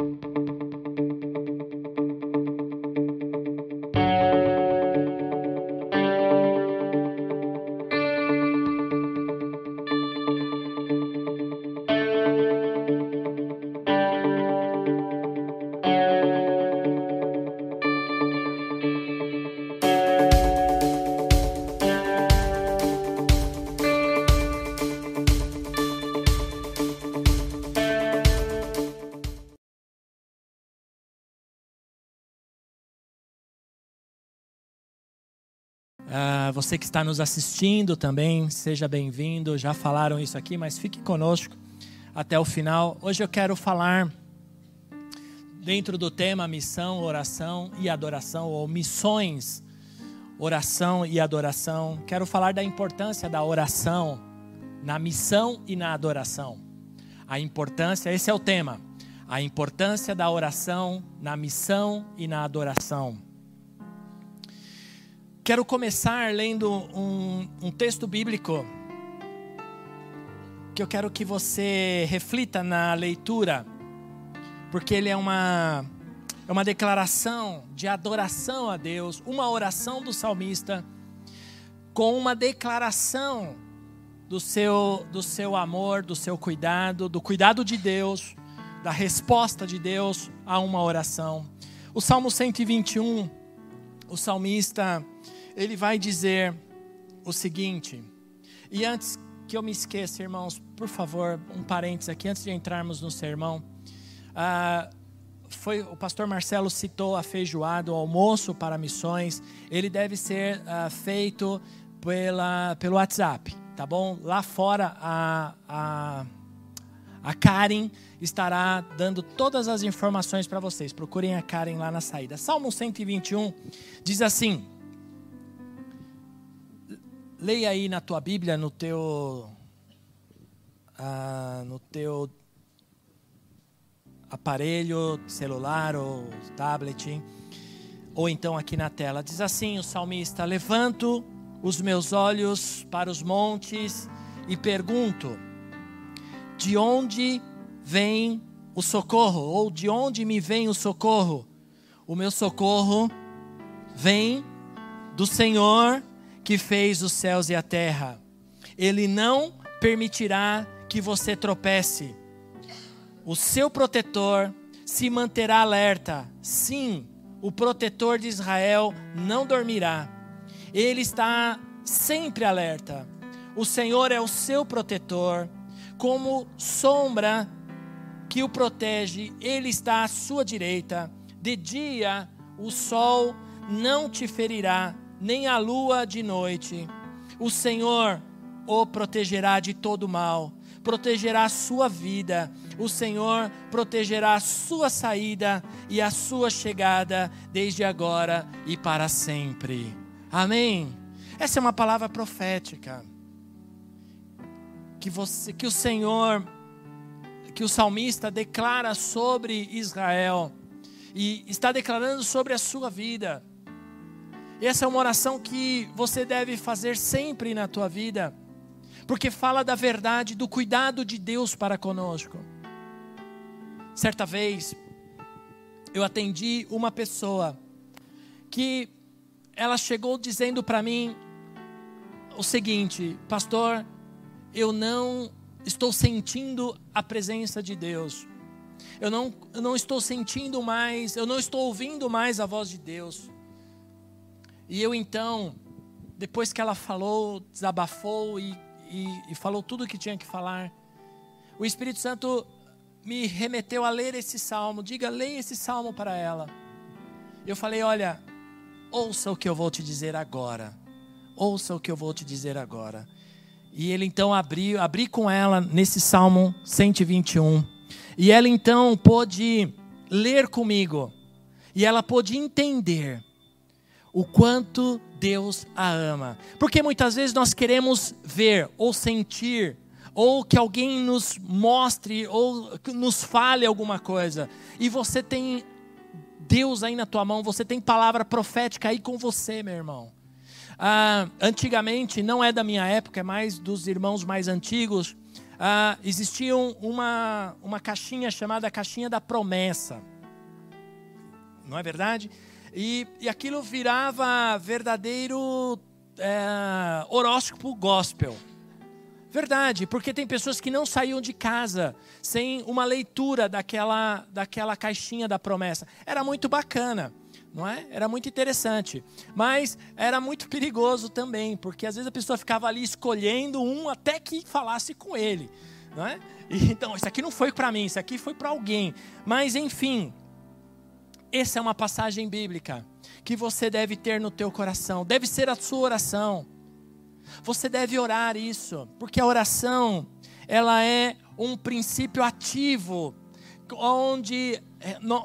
Uh, você que está nos assistindo também, seja bem-vindo. Já falaram isso aqui, mas fique conosco até o final. Hoje eu quero falar dentro do tema missão, oração e adoração, ou missões, oração e adoração. Quero falar da importância da oração na missão e na adoração. A importância, esse é o tema. A importância da oração na missão e na adoração. Quero começar lendo um, um texto bíblico que eu quero que você reflita na leitura, porque ele é uma, é uma declaração de adoração a Deus, uma oração do salmista, com uma declaração do seu, do seu amor, do seu cuidado, do cuidado de Deus, da resposta de Deus a uma oração. O Salmo 121, o salmista ele vai dizer o seguinte, e antes que eu me esqueça, irmãos, por favor, um parênteses aqui, antes de entrarmos no sermão. Ah, foi, o pastor Marcelo citou a feijoada, o almoço para missões. Ele deve ser ah, feito pela, pelo WhatsApp, tá bom? Lá fora, a, a, a Karen estará dando todas as informações para vocês. Procurem a Karen lá na saída. Salmo 121 diz assim. Leia aí na tua Bíblia, no teu, ah, no teu aparelho, celular ou tablet, ou então aqui na tela. Diz assim o salmista: Levanto os meus olhos para os montes e pergunto: De onde vem o socorro? Ou de onde me vem o socorro? O meu socorro vem do Senhor que fez os céus e a terra. Ele não permitirá que você tropece. O seu protetor se manterá alerta. Sim, o protetor de Israel não dormirá. Ele está sempre alerta. O Senhor é o seu protetor, como sombra que o protege, ele está à sua direita. De dia o sol não te ferirá, nem a lua de noite. O Senhor o protegerá de todo mal, protegerá a sua vida. O Senhor protegerá a sua saída e a sua chegada, desde agora e para sempre. Amém. Essa é uma palavra profética. Que, você, que o Senhor, que o salmista declara sobre Israel, e está declarando sobre a sua vida. Essa é uma oração que você deve fazer sempre na tua vida, porque fala da verdade, do cuidado de Deus para conosco. Certa vez, eu atendi uma pessoa que ela chegou dizendo para mim o seguinte: Pastor, eu não estou sentindo a presença de Deus. Eu não, eu não estou sentindo mais, eu não estou ouvindo mais a voz de Deus. E eu então, depois que ela falou, desabafou e, e, e falou tudo o que tinha que falar, o Espírito Santo me remeteu a ler esse salmo. Diga, leia esse salmo para ela. Eu falei: Olha, ouça o que eu vou te dizer agora. Ouça o que eu vou te dizer agora. E ele então abriu, abri com ela nesse salmo 121. E ela então pôde ler comigo. E ela pôde entender o quanto Deus a ama. Porque muitas vezes nós queremos ver ou sentir ou que alguém nos mostre ou nos fale alguma coisa. E você tem Deus aí na tua mão, você tem palavra profética aí com você, meu irmão. Ah, antigamente, não é da minha época, é mais dos irmãos mais antigos. ah, existia uma, uma caixinha chamada caixinha da promessa. Não é verdade? E, e aquilo virava verdadeiro é, horóscopo gospel. Verdade, porque tem pessoas que não saíam de casa sem uma leitura daquela, daquela caixinha da promessa. Era muito bacana, não é? Era muito interessante. Mas era muito perigoso também, porque às vezes a pessoa ficava ali escolhendo um até que falasse com ele, não é? Então, isso aqui não foi para mim, isso aqui foi para alguém. Mas, enfim, essa é uma passagem bíblica que você deve ter no teu coração, deve ser a sua oração. Você deve orar isso, porque a oração, ela é um princípio ativo, onde,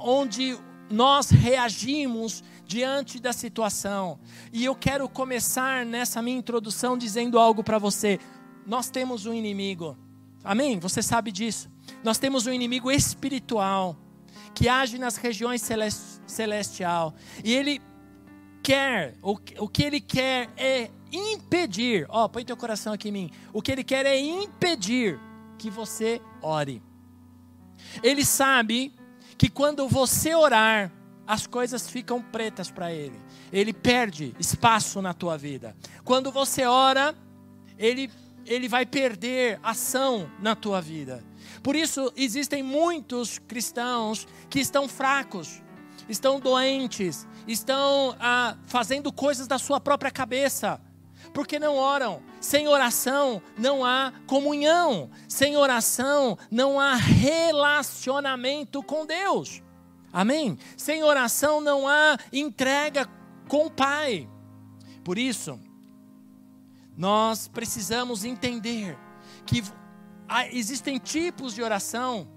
onde nós reagimos diante da situação. E eu quero começar nessa minha introdução dizendo algo para você. Nós temos um inimigo, amém? Você sabe disso. Nós temos um inimigo espiritual que age nas regiões celestial. E ele quer, o, o que ele quer é impedir, ó, põe teu coração aqui em mim. O que ele quer é impedir que você ore. Ele sabe que quando você orar, as coisas ficam pretas para ele. Ele perde espaço na tua vida. Quando você ora, ele ele vai perder ação na tua vida. Por isso existem muitos cristãos que estão fracos, estão doentes, estão ah, fazendo coisas da sua própria cabeça, porque não oram. Sem oração não há comunhão, sem oração não há relacionamento com Deus. Amém? Sem oração não há entrega com o Pai. Por isso, nós precisamos entender que existem tipos de oração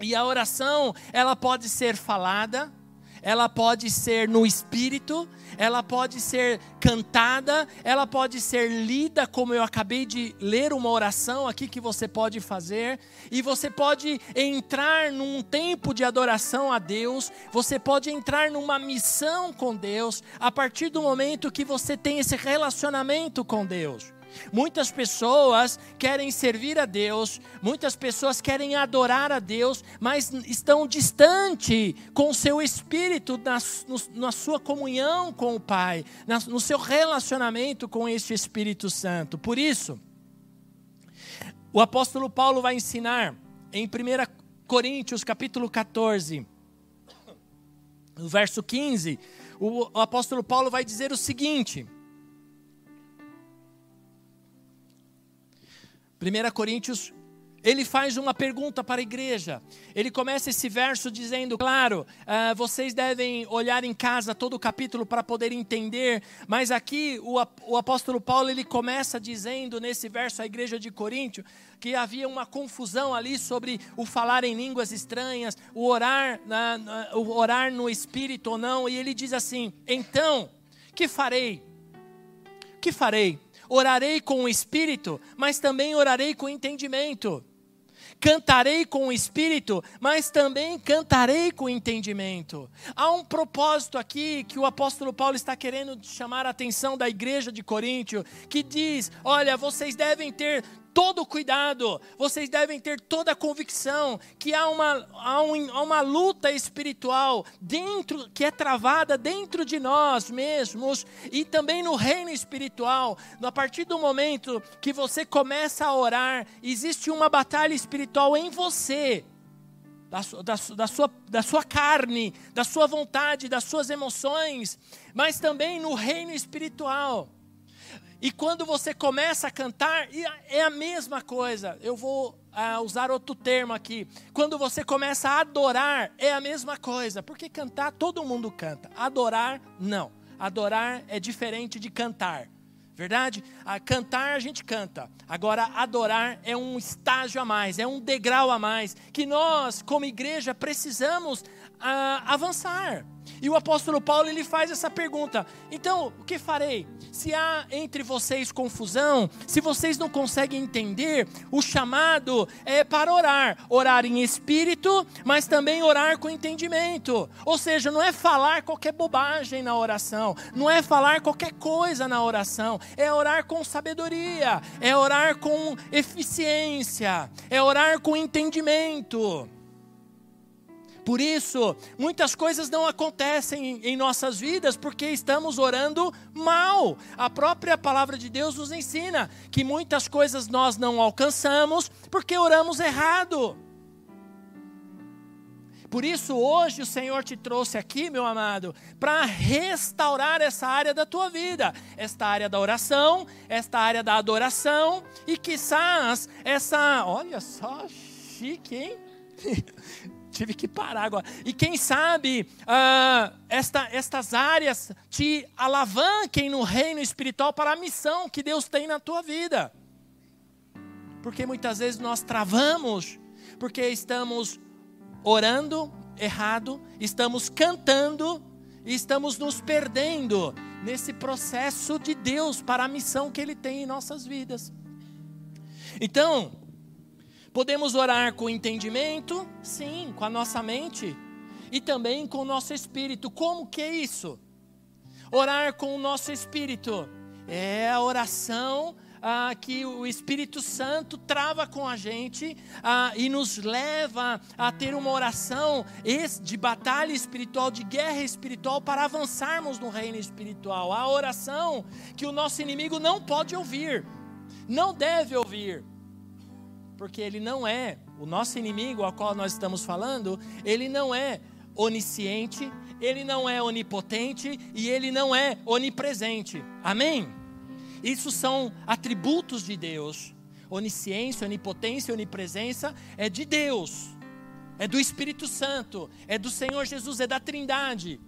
e a oração ela pode ser falada, ela pode ser no espírito, ela pode ser cantada, ela pode ser lida, como eu acabei de ler uma oração aqui que você pode fazer, e você pode entrar num tempo de adoração a Deus, você pode entrar numa missão com Deus, a partir do momento que você tem esse relacionamento com Deus. Muitas pessoas querem servir a Deus, muitas pessoas querem adorar a Deus, mas estão distante com o seu espírito, na, na sua comunhão com o Pai, na, no seu relacionamento com este Espírito Santo. Por isso, o apóstolo Paulo vai ensinar em 1 Coríntios capítulo 14, no verso 15, o, o apóstolo Paulo vai dizer o seguinte. 1 Coríntios, ele faz uma pergunta para a igreja. Ele começa esse verso dizendo: Claro, uh, vocês devem olhar em casa todo o capítulo para poder entender, mas aqui o, o apóstolo Paulo ele começa dizendo nesse verso à igreja de Coríntio que havia uma confusão ali sobre o falar em línguas estranhas, o orar, uh, o orar no espírito ou não, e ele diz assim: Então, que farei? Que farei? Orarei com o espírito, mas também orarei com entendimento. Cantarei com o espírito, mas também cantarei com entendimento. Há um propósito aqui que o apóstolo Paulo está querendo chamar a atenção da igreja de Coríntio, que diz: olha, vocês devem ter todo cuidado, vocês devem ter toda a convicção que há uma, há, um, há uma luta espiritual dentro que é travada dentro de nós mesmos e também no reino espiritual. A partir do momento que você começa a orar, existe uma batalha espiritual em você. Da, da, da, sua, da sua carne, da sua vontade, das suas emoções, mas também no reino espiritual. E quando você começa a cantar, é a mesma coisa. Eu vou uh, usar outro termo aqui. Quando você começa a adorar, é a mesma coisa. Porque cantar, todo mundo canta. Adorar, não. Adorar é diferente de cantar. Verdade? A cantar a gente canta. Agora, adorar é um estágio a mais, é um degrau a mais. Que nós, como igreja, precisamos uh, avançar E o apóstolo Paulo ele faz essa pergunta: então, o que farei? Se há entre vocês confusão, se vocês não conseguem entender, o chamado é para orar, orar em espírito, mas também orar com entendimento. Ou seja, não é falar qualquer bobagem na oração, não é falar qualquer coisa na oração, é orar com sabedoria, é orar com eficiência, é orar com entendimento. Por isso, muitas coisas não acontecem em nossas vidas porque estamos orando mal. A própria palavra de Deus nos ensina que muitas coisas nós não alcançamos porque oramos errado. Por isso, hoje o Senhor te trouxe aqui, meu amado, para restaurar essa área da tua vida, esta área da oração, esta área da adoração e quizás essa, olha só, chique, hein? tive que parar agora. E quem sabe uh, esta, estas áreas te alavanquem no reino espiritual para a missão que Deus tem na tua vida. Porque muitas vezes nós travamos, porque estamos orando errado, estamos cantando e estamos nos perdendo nesse processo de Deus para a missão que Ele tem em nossas vidas. Então, Podemos orar com entendimento? Sim, com a nossa mente e também com o nosso espírito. Como que é isso? Orar com o nosso espírito é a oração ah, que o Espírito Santo trava com a gente ah, e nos leva a ter uma oração de batalha espiritual, de guerra espiritual, para avançarmos no reino espiritual. A oração que o nosso inimigo não pode ouvir, não deve ouvir porque ele não é, o nosso inimigo ao qual nós estamos falando, ele não é onisciente, ele não é onipotente e ele não é onipresente. Amém? Isso são atributos de Deus. Onisciência, onipotência, onipresença é de Deus, é do Espírito Santo, é do Senhor Jesus, é da Trindade.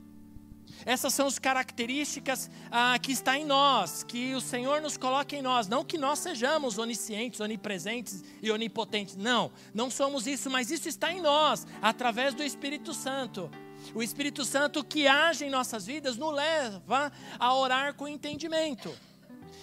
Essas são as características ah, que está em nós, que o Senhor nos coloca em nós. Não que nós sejamos oniscientes, onipresentes e onipotentes. Não, não somos isso, mas isso está em nós, através do Espírito Santo. O Espírito Santo que age em nossas vidas nos leva a orar com entendimento.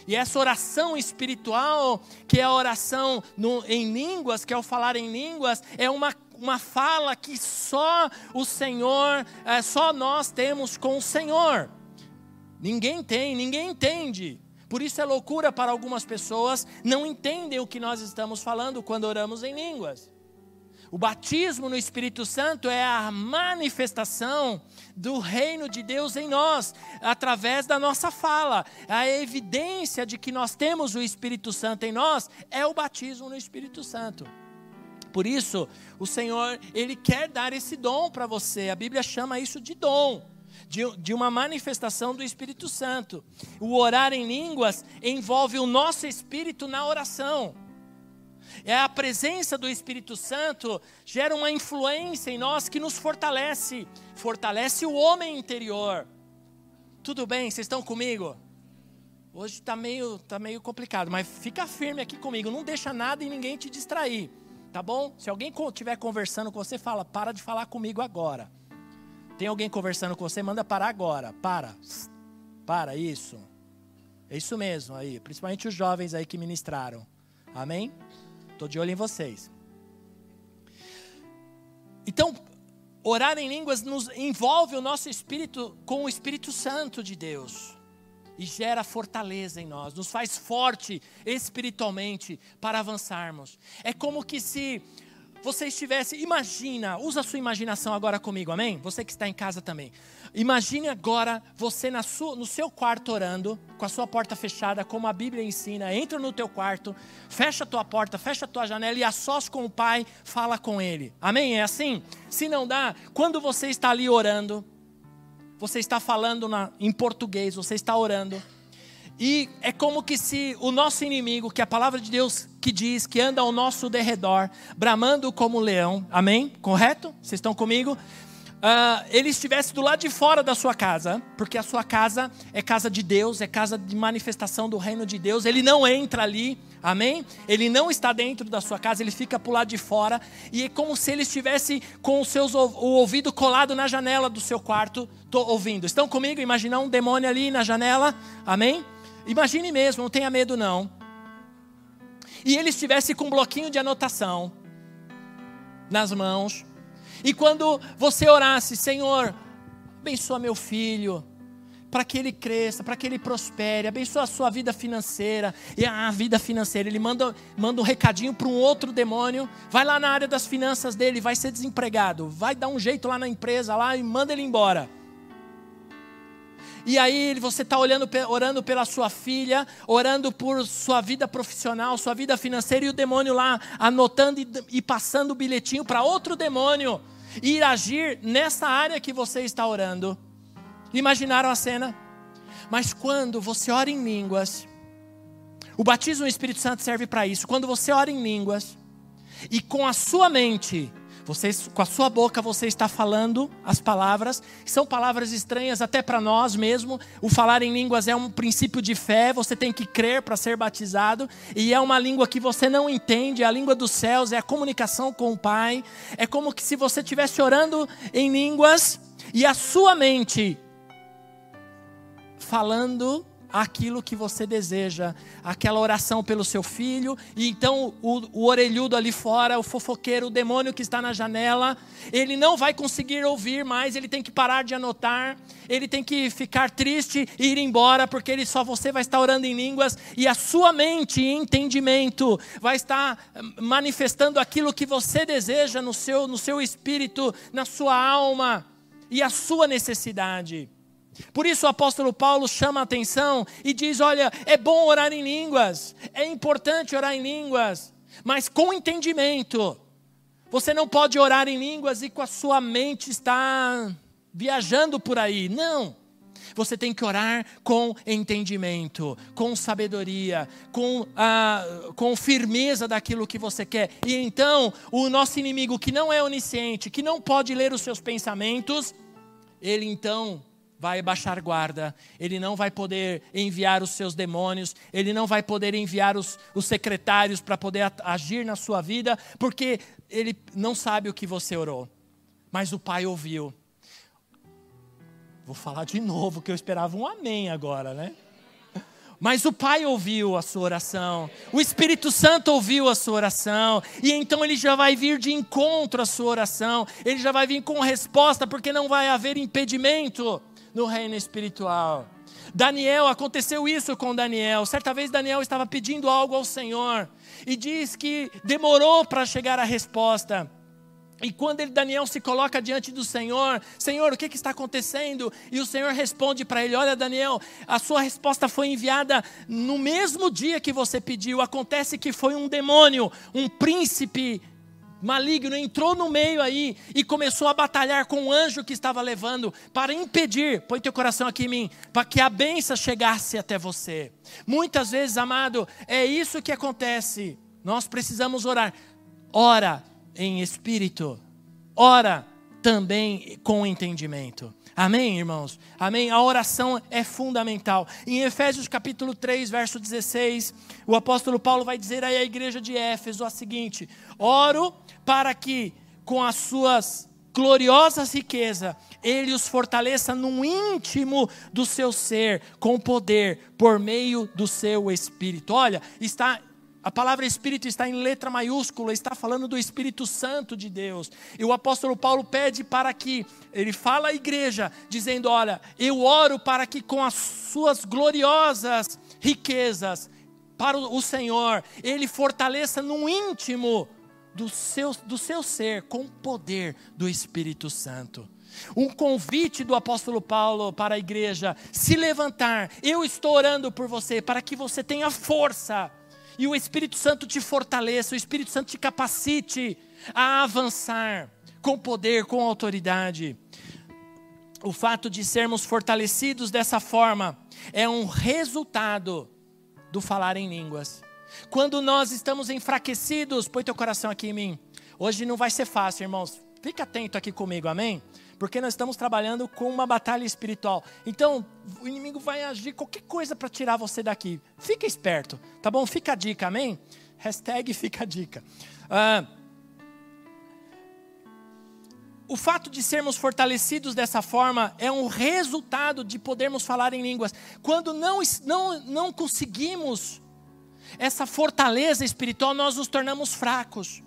E essa oração espiritual, que é a oração no, em línguas, que é o falar em línguas, é uma uma fala que só o Senhor, é, só nós temos com o Senhor. Ninguém tem, ninguém entende. Por isso é loucura para algumas pessoas, não entendem o que nós estamos falando quando oramos em línguas. O batismo no Espírito Santo é a manifestação do reino de Deus em nós, através da nossa fala. A evidência de que nós temos o Espírito Santo em nós é o batismo no Espírito Santo. Por isso, o Senhor, Ele quer dar esse dom para você. A Bíblia chama isso de dom. De, de, uma manifestação do Espírito Santo. O orar em línguas envolve o nosso espírito na oração. É a presença do Espírito Santo gera uma influência em nós que nos fortalece, fortalece o homem interior. Tudo bem? Vocês estão comigo? Hoje está meio, tá meio complicado, mas fica firme aqui comigo. Não deixa nada e ninguém te distrair. Tá bom? Se alguém estiver conversando com você, fala, para de falar comigo agora. Tem alguém conversando com você, manda parar agora. Para. Para, isso. É isso mesmo aí. Principalmente os jovens aí que ministraram. Amém? Estou de olho em vocês. Então, orar em línguas nos envolve o nosso espírito com o Espírito Santo de Deus e gera fortaleza em nós, nos faz forte espiritualmente para avançarmos. É como que se você estivesse, imagina, usa a sua imaginação agora comigo, amém? Você que está em casa também. Imagine agora você na sua, no seu quarto orando, com a sua porta fechada, como a Bíblia ensina. Entra no teu quarto, fecha a tua porta, fecha a tua janela e a sós com o Pai, fala com Ele. Amém? É assim? Se não dá, quando você está ali orando, você está falando na, em português, você está orando. E é como que se o nosso inimigo, que a palavra de Deus que diz que anda ao nosso derredor, bramando como leão, amém? Correto? Vocês estão comigo? Uh, ele estivesse do lado de fora da sua casa, porque a sua casa é casa de Deus, é casa de manifestação do reino de Deus, ele não entra ali, amém? Ele não está dentro da sua casa, ele fica para o lado de fora, e é como se ele estivesse com os seus, o ouvido colado na janela do seu quarto, tô ouvindo. Estão comigo? Imaginar um demônio ali na janela, amém? Imagine mesmo, não tenha medo não. E ele estivesse com um bloquinho de anotação nas mãos, e quando você orasse, Senhor, abençoa meu filho, para que ele cresça, para que ele prospere, abençoa a sua vida financeira. E a vida financeira, ele manda, manda um recadinho para um outro demônio, vai lá na área das finanças dele, vai ser desempregado, vai dar um jeito lá na empresa lá e manda ele embora. E aí você está orando pela sua filha, orando por sua vida profissional, sua vida financeira, e o demônio lá anotando e, e passando o bilhetinho para outro demônio ir agir nessa área que você está orando. Imaginaram a cena? Mas quando você ora em línguas, o batismo no Espírito Santo serve para isso. Quando você ora em línguas e com a sua mente você, com a sua boca você está falando as palavras, são palavras estranhas até para nós mesmo. O falar em línguas é um princípio de fé, você tem que crer para ser batizado, e é uma língua que você não entende, é a língua dos céus, é a comunicação com o Pai. É como que se você estivesse orando em línguas e a sua mente falando aquilo que você deseja, aquela oração pelo seu filho, e então o, o, orelhudo ali fora, o fofoqueiro, o demônio que está na janela, ele não vai conseguir ouvir mais, ele tem que parar de anotar, ele tem que ficar triste e ir embora, porque ele só você vai estar orando em línguas, e a sua mente e entendimento vai estar hum, manifestando aquilo que você deseja no seu, no seu espírito, na sua alma, e a sua necessidade. Por isso o apóstolo Paulo chama a atenção e diz: olha, é bom orar em línguas, é importante orar em línguas, mas com entendimento. Você não pode orar em línguas e com a sua mente estar viajando por aí. Não. Você tem que orar com entendimento, com sabedoria, com, ah, com firmeza daquilo que você quer. E então, o nosso inimigo, que não é onisciente, que não pode ler os seus pensamentos, ele então vai baixar guarda, ele não vai poder enviar os seus demônios, ele não vai poder enviar os, os secretários para poder agir na sua vida, porque ele não sabe o que você orou, mas o Pai ouviu. Vou falar de novo, que eu esperava um amém agora, né? Mas o Pai ouviu a sua oração, o Espírito Santo ouviu a sua oração, e então ele já vai vir de encontro à sua oração, ele já vai vir com resposta, porque não vai haver impedimento no reino espiritual. Daniel, aconteceu isso com Daniel. Certa vez Daniel estava pedindo algo ao Senhor e diz que demorou para chegar a resposta. E quando ele, Daniel se coloca diante do Senhor, Senhor, o que, que está acontecendo? E o Senhor responde para ele: Olha, Daniel, a sua resposta foi enviada no mesmo dia que você pediu. Acontece que foi um demônio, um príncipe maligno entrou no meio aí e começou a batalhar com o anjo que estava levando para impedir, põe teu coração aqui em mim, para que a benção chegasse até você. Muitas vezes, amado, é isso que acontece. Nós precisamos orar. Ora em espírito, ora também com entendimento. Amém, irmãos? Amém? A oração é fundamental. Em Efésios capítulo 3, verso 16, o apóstolo Paulo vai dizer aí à igreja de Éfeso o seguinte: Oro para que com as suas gloriosas riquezas ele os fortaleça no íntimo do seu ser, com poder, por meio do seu espírito. Olha, está a palavra Espírito está em letra maiúscula, está falando do Espírito Santo de Deus. E o apóstolo Paulo pede para que, ele fala à igreja, dizendo: Olha, eu oro para que com as suas gloriosas riquezas, para o Senhor, ele fortaleça no íntimo do seu, do seu ser, com o poder do Espírito Santo. Um convite do apóstolo Paulo para a igreja: se levantar, eu estou orando por você, para que você tenha força e o Espírito Santo te fortaleça, o Espírito Santo te capacite a avançar com poder, com autoridade. O fato de sermos fortalecidos dessa forma é um resultado do falar em línguas. Quando nós estamos enfraquecidos, põe teu coração aqui em mim. Hoje não vai ser fácil, irmãos. Fica atento aqui comigo, amém? Porque nós estamos trabalhando com uma batalha espiritual. Então, o inimigo vai agir qualquer coisa para tirar você daqui. Fica esperto, tá bom? Fica a dica, amém? Hashtag fica a dica. Ah, o fato de sermos fortalecidos dessa forma é um resultado de podermos falar em línguas. Quando não, não, não conseguimos essa fortaleza espiritual, nós nos tornamos fracos.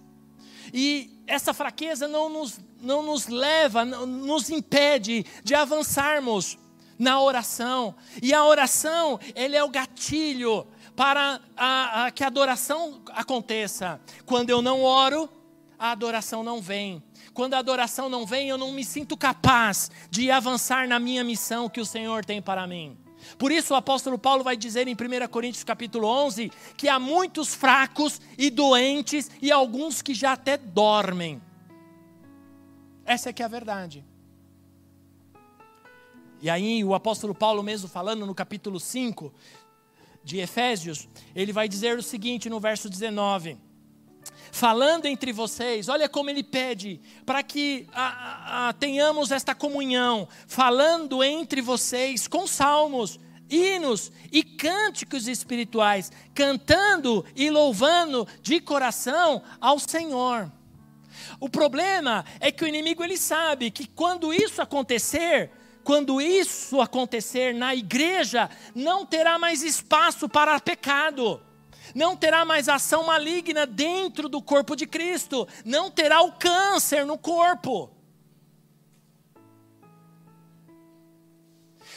E essa fraqueza não nos, não nos leva, não, nos impede de avançarmos na oração. E a oração, ele é o gatilho para a, a, que a adoração aconteça. Quando eu não oro, a adoração não vem. Quando a adoração não vem, eu não me sinto capaz de avançar na minha missão que o Senhor tem para mim. Por isso o apóstolo Paulo vai dizer em 1 Coríntios capítulo 11 que há muitos fracos e doentes e alguns que já até dormem. Essa é que é a verdade. E aí o apóstolo Paulo mesmo falando no capítulo 5 de Efésios, ele vai dizer o seguinte no verso 19: falando entre vocês, olha como ele pede, para que a, a, tenhamos esta comunhão, falando entre vocês com salmos, hinos e cânticos espirituais, cantando e louvando de coração ao Senhor. O problema é que o inimigo ele sabe que quando isso acontecer, quando isso acontecer na igreja, não terá mais espaço para pecado não terá mais ação maligna dentro do corpo de Cristo, não terá o câncer no corpo.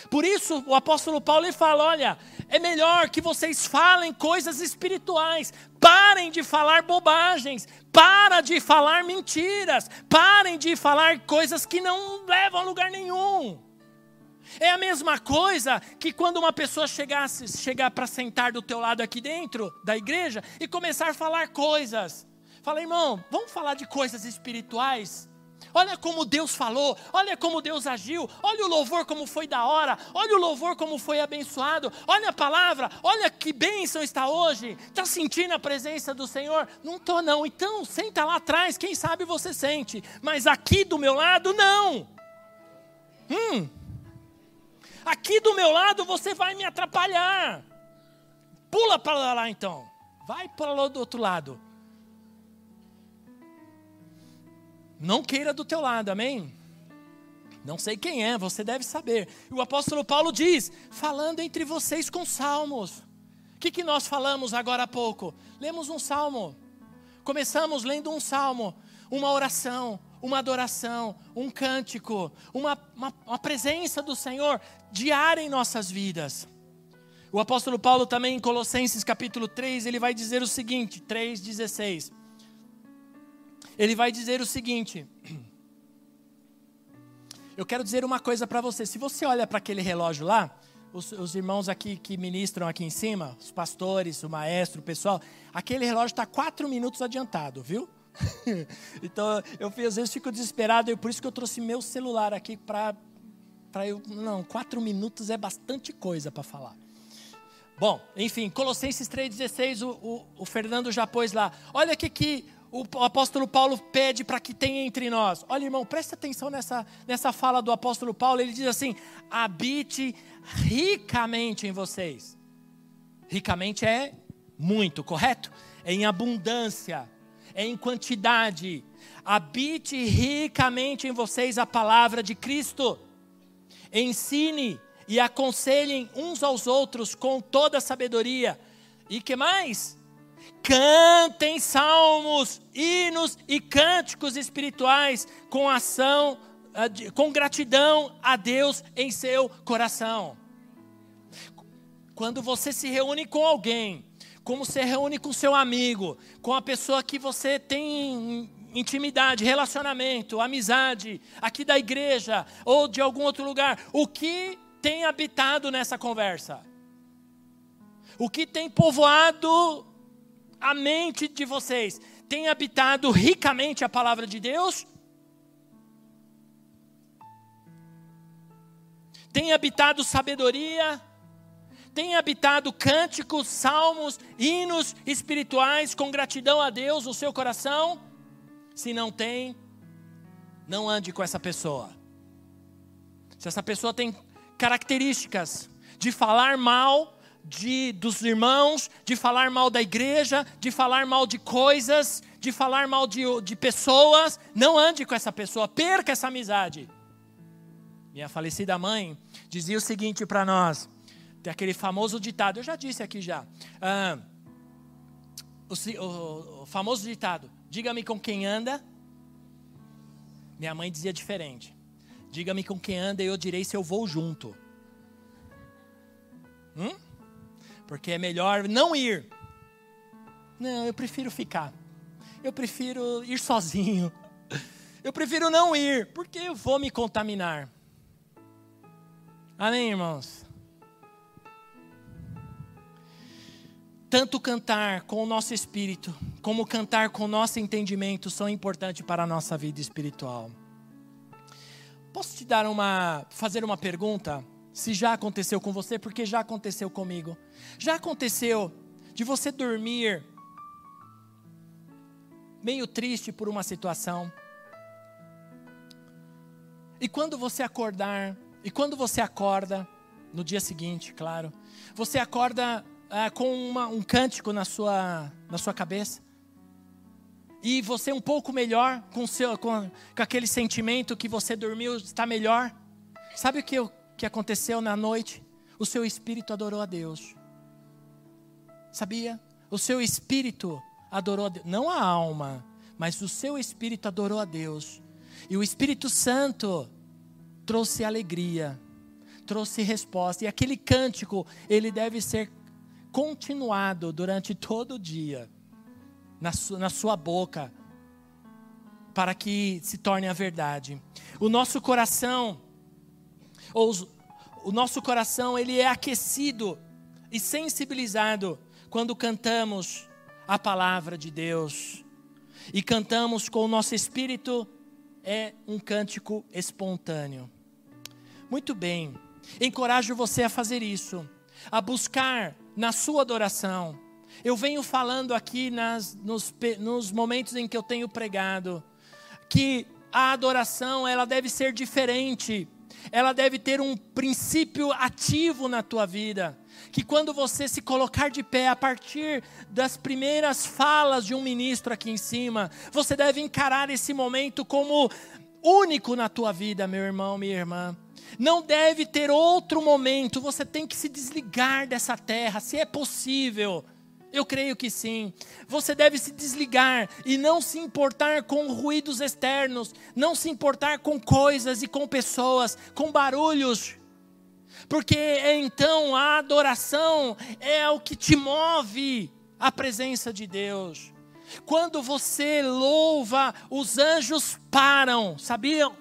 Por isso, o apóstolo Paulo ele fala: olha, é melhor que vocês falem coisas espirituais, parem de falar bobagens, para de falar mentiras, parem de falar coisas que não levam a lugar nenhum. É a mesma coisa que quando uma pessoa chegasse, chegar para sentar do teu lado aqui dentro da igreja e começar a falar coisas. Fala, irmão, vamos falar de coisas espirituais? Olha como Deus falou, olha como Deus agiu, olha o louvor como foi da hora, olha o louvor como foi abençoado, olha a palavra, olha que bênção está hoje. Está sentindo a presença do Senhor? Não estou não. Então senta lá atrás, quem sabe você sente, mas aqui do meu lado não. Hum, Do meu lado você vai me atrapalhar. Pula para lá então. Vai para lá do outro lado. Não queira do teu lado, amém? Não sei quem é, você deve saber. O apóstolo Paulo diz: falando entre vocês com salmos. O que, que nós falamos agora há pouco? Lemos um salmo. Começamos lendo um salmo, uma oração, uma adoração, um cântico, uma, uma, uma presença do Senhor diária em nossas vidas. O apóstolo Paulo também em Colossenses capítulo 3, ele vai dizer o seguinte, 3:16. Ele vai dizer o seguinte: Eu quero dizer uma coisa para você. Se você olha para aquele relógio lá, os, os, irmãos aqui que ministram aqui em cima, os pastores, o maestro, o pessoal, aquele relógio está quatro minutos adiantado, viu? então eu às vezes fico desesperado, e por isso que eu trouxe meu celular aqui para eu. Não, quatro minutos é bastante coisa para falar. Bom, enfim, Colossenses 3,16, o, o, o, Fernando já pôs lá. Olha o que, que o apóstolo Paulo pede para que tenha entre nós. Olha, irmão, presta atenção nessa, nessa fala do apóstolo Paulo. Ele diz assim: habite ricamente em vocês. Ricamente é muito, correto? É em abundância, é em quantidade. Habite ricamente em vocês a palavra de Cristo ensine e aconselhem uns aos outros com toda a sabedoria. E que mais? Cantem salmos, hinos e cânticos espirituais com ação, com gratidão a Deus em seu coração. Quando você se reúne com alguém, como você reúne com seu amigo, com a pessoa que você tem intimidade, relacionamento, amizade, aqui da igreja ou de algum outro lugar, o que tem habitado nessa conversa? O que tem povoado a mente de vocês? Tem habitado ricamente a palavra de Deus? Tem habitado sabedoria? Tem habitado cânticos, salmos, hinos espirituais com gratidão a Deus no seu coração? Se não tem, não ande com essa pessoa. Se essa pessoa tem características de falar mal de, dos irmãos, de falar mal da igreja, de falar mal de coisas, de falar mal de, de pessoas, não ande com essa pessoa, perca essa amizade. Minha falecida mãe dizia o seguinte para nós: tem aquele famoso ditado, eu já disse aqui já. Ah, o, o, o famoso ditado: diga-me com quem anda. Minha mãe dizia diferente: diga-me com quem anda e eu direi se eu vou junto. Hum? Porque é melhor não ir. Não, eu prefiro ficar. Eu prefiro ir sozinho. Eu prefiro não ir, porque eu vou me contaminar. Amém, irmãos? Tanto cantar com o nosso espírito, como cantar com o nosso entendimento são importantes para a nossa vida espiritual. Posso te dar uma, fazer uma pergunta? Se já aconteceu com você, porque já aconteceu comigo. Já aconteceu de você dormir meio triste por uma situação. E quando você acordar, e quando você acorda, no dia seguinte, claro, você acorda ah, com uma, um cântico na sua, na sua cabeça. E você um pouco melhor, com, seu, com, com aquele sentimento que você dormiu, está melhor. Sabe o que, que aconteceu na noite? O seu espírito adorou a Deus. Sabia? O seu espírito adorou a Deus. Não a alma, mas o seu espírito adorou a Deus. E o Espírito Santo trouxe alegria, trouxe resposta. E aquele cântico, ele deve ser continuado durante todo o dia, na, su, na sua boca, para que se torne a verdade. O nosso coração, ou os, o nosso coração, ele é aquecido e sensibilizado quando cantamos a palavra de Deus. E cantamos com o nosso espírito, é um cântico espontâneo. Muito bem, encorajo você a fazer isso, a buscar na sua adoração. Eu venho falando aqui nas, nos, nos momentos em que eu tenho pregado, que a adoração ela deve ser diferente, ela deve ter um princípio ativo na tua vida. Que quando você se colocar de pé a partir das primeiras falas de um ministro aqui em cima, você deve encarar esse momento como único na tua vida, meu irmão, minha irmã. Não deve ter outro momento, você tem que se desligar dessa terra, se é possível. Eu creio que sim. Você deve se desligar e não se importar com ruídos externos, não se importar com coisas e com pessoas, com barulhos. Porque então a adoração é o que te move à presença de Deus. Quando você louva, os anjos param, sabiam?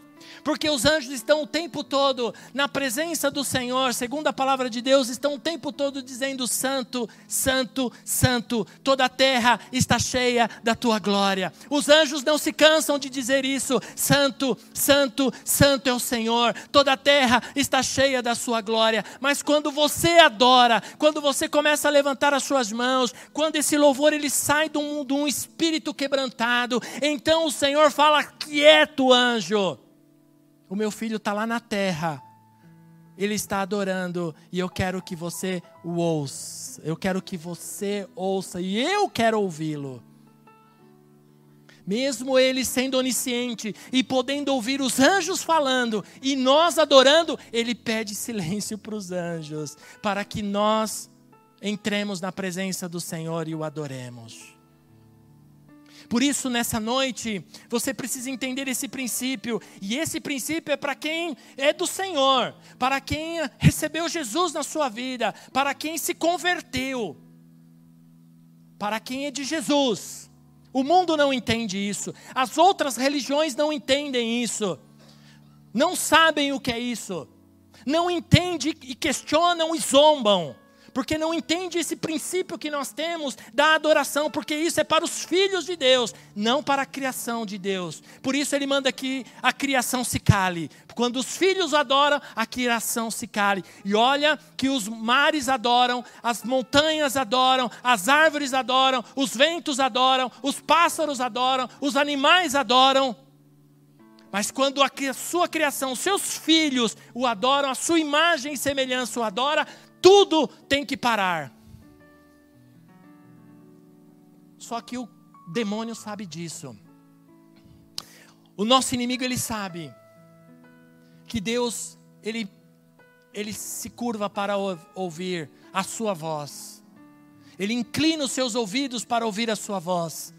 Porque os anjos estão o tempo todo na presença do Senhor, segundo a palavra de Deus, estão o tempo todo dizendo: Santo, Santo, Santo, toda a terra está cheia da tua glória. Os anjos não se cansam de dizer isso: Santo, Santo, Santo é o Senhor, toda a terra está cheia da sua glória. Mas quando você adora, quando você começa a levantar as suas mãos, quando esse louvor ele sai de um, de um espírito quebrantado, então o Senhor fala: quieto, anjo. O meu filho está lá na terra. Ele está adorando e eu quero que você o ouça. Eu quero que você ouça e eu quero ouvi-lo. Mesmo ele sendo onisciente e podendo ouvir os anjos falando e nós adorando, ele pede silêncio para os anjos, para que nós entremos na presença do Senhor e o adoremos. Por isso, nessa noite, você precisa entender esse princípio, e esse princípio é para quem é do Senhor, para quem recebeu Jesus na sua vida, para quem se converteu, para quem é de Jesus. O mundo não entende isso, as outras religiões não entendem isso, não sabem o que é isso, não entendem e questionam e zombam porque não entende esse princípio que nós temos da adoração, porque isso é para os filhos de Deus, não para a criação de Deus. Por isso ele manda que a criação se cale. Quando os filhos adoram, a criação se cale. E olha que os mares adoram, as montanhas adoram, as árvores adoram, os ventos adoram, os pássaros adoram, os animais adoram. Mas quando a sua criação, seus filhos o adoram, a sua imagem e semelhança o adora, tudo tem que parar. Só que o demônio sabe disso. O nosso inimigo ele sabe que Deus ele ele se curva para ouvir a sua voz. Ele inclina os seus ouvidos para ouvir a sua voz.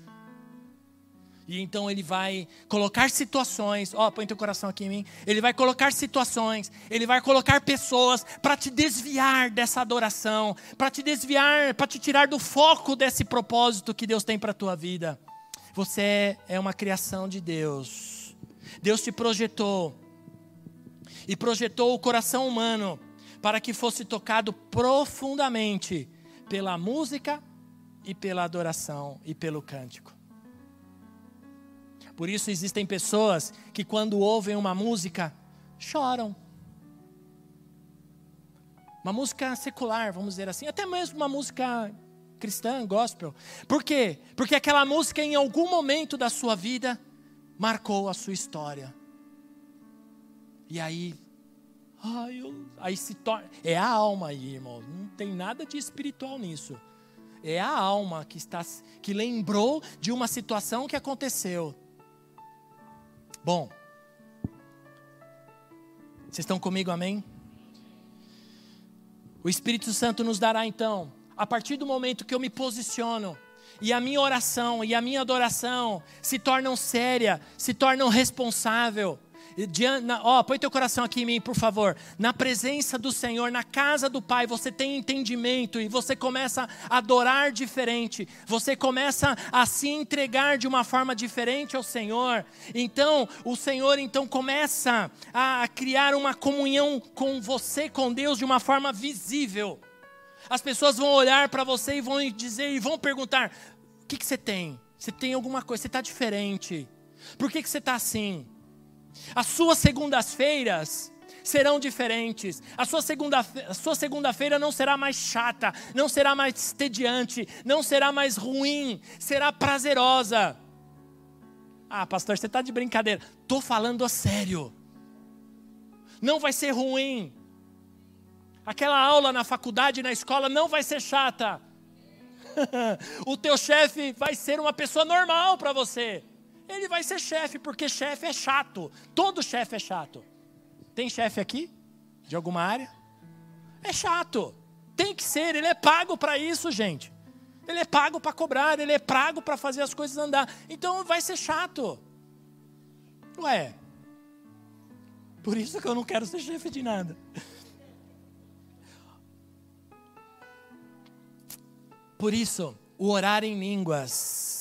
E então ele vai colocar situações, ó, oh, põe teu coração aqui em mim. Ele vai colocar situações, ele vai colocar pessoas para te desviar dessa adoração, para te desviar, para te tirar do foco desse propósito que Deus tem para tua vida. Você é uma criação de Deus. Deus te projetou e projetou o coração humano para que fosse tocado profundamente pela música e pela adoração e pelo cântico. Por isso existem pessoas que quando ouvem uma música choram. Uma música secular, vamos dizer assim, até mesmo uma música cristã, gospel. Por quê? Porque aquela música em algum momento da sua vida marcou a sua história. E aí, ai, eu, aí se torna, é a alma aí, irmão. Não tem nada de espiritual nisso. É a alma que está que lembrou de uma situação que aconteceu. Bom, vocês estão comigo, amém? O Espírito Santo nos dará então, a partir do momento que eu me posiciono, e a minha oração e a minha adoração se tornam séria, se tornam responsável, ó, põe teu coração aqui em mim, por favor. Na presença do Senhor, na casa do Pai, você tem entendimento e você começa a adorar diferente. Você começa a se entregar de uma forma diferente ao Senhor. Então, o Senhor então começa a criar uma comunhão com você, com Deus, de uma forma visível. As pessoas vão olhar para você e vão dizer e vão perguntar: o que, que você tem? Você tem alguma coisa? Você está diferente? Por que, que você está assim? As suas segundas-feiras serão diferentes. A sua segunda-feira segunda não será mais chata, não será mais tediante, não será mais ruim, será prazerosa. Ah, pastor, você está de brincadeira. Estou falando a sério. Não vai ser ruim. Aquela aula na faculdade, na escola, não vai ser chata. o teu chefe vai ser uma pessoa normal para você ele vai ser chefe, porque chefe é chato. Todo chefe é chato. Tem chefe aqui? De alguma área? É chato. Tem que ser, ele é pago para isso, gente. Ele é pago para cobrar, ele é pago para fazer as coisas andar. Então vai ser chato. Ué. Por isso que eu não quero ser chefe de nada. Por isso, o orar em línguas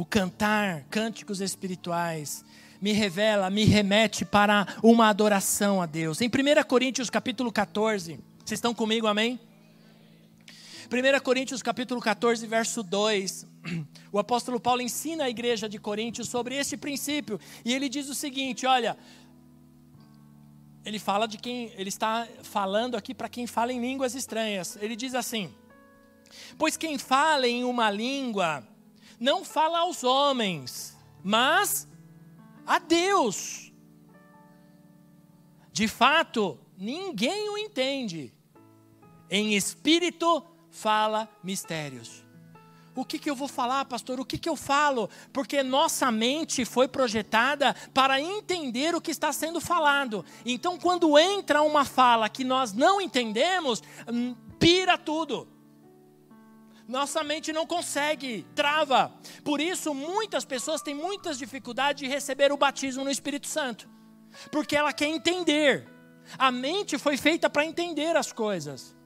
o cantar cânticos espirituais, me revela, me remete para uma adoração a Deus. Em 1 Coríntios capítulo 14, vocês estão comigo, amém? 1 Coríntios capítulo 14, verso 2, o apóstolo Paulo ensina a igreja de Coríntios sobre este princípio, e ele diz o seguinte: olha, ele fala de quem, ele está falando aqui para quem fala em línguas estranhas. Ele diz assim: Pois quem fala em uma língua não fala aos homens, mas a Deus. De fato, ninguém o entende. Em espírito fala mistérios. O que, que eu vou falar, pastor? O que, que eu falo? Porque nossa mente foi projetada para entender o que está sendo falado. Então, quando entra uma fala que nós não entendemos, hum, pira tudo. Nossa mente não consegue, trava. Por isso, muitas pessoas têm muitas dificuldades de receber o batismo no Espírito Santo, porque ela quer entender. A mente foi feita para entender as coisas.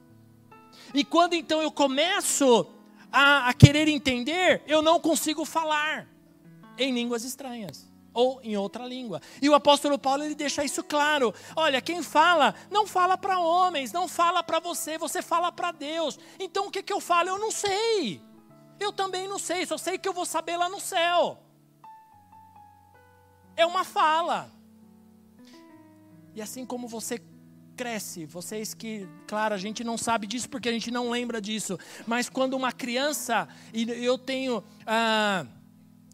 E quando então eu começo a, a querer entender, eu não consigo falar em línguas estranhas ou em outra língua. E o apóstolo Paulo ele deixa isso claro. Olha, quem fala, não fala para homens, não fala para você, você fala para Deus. Então o que, que eu falo? Eu não sei. Eu também não sei, só sei que eu vou saber lá no céu. É uma fala. E assim como você cresce, vocês que, claro, a gente não sabe disso porque a gente não lembra disso, mas quando uma criança, e eu tenho. Ah,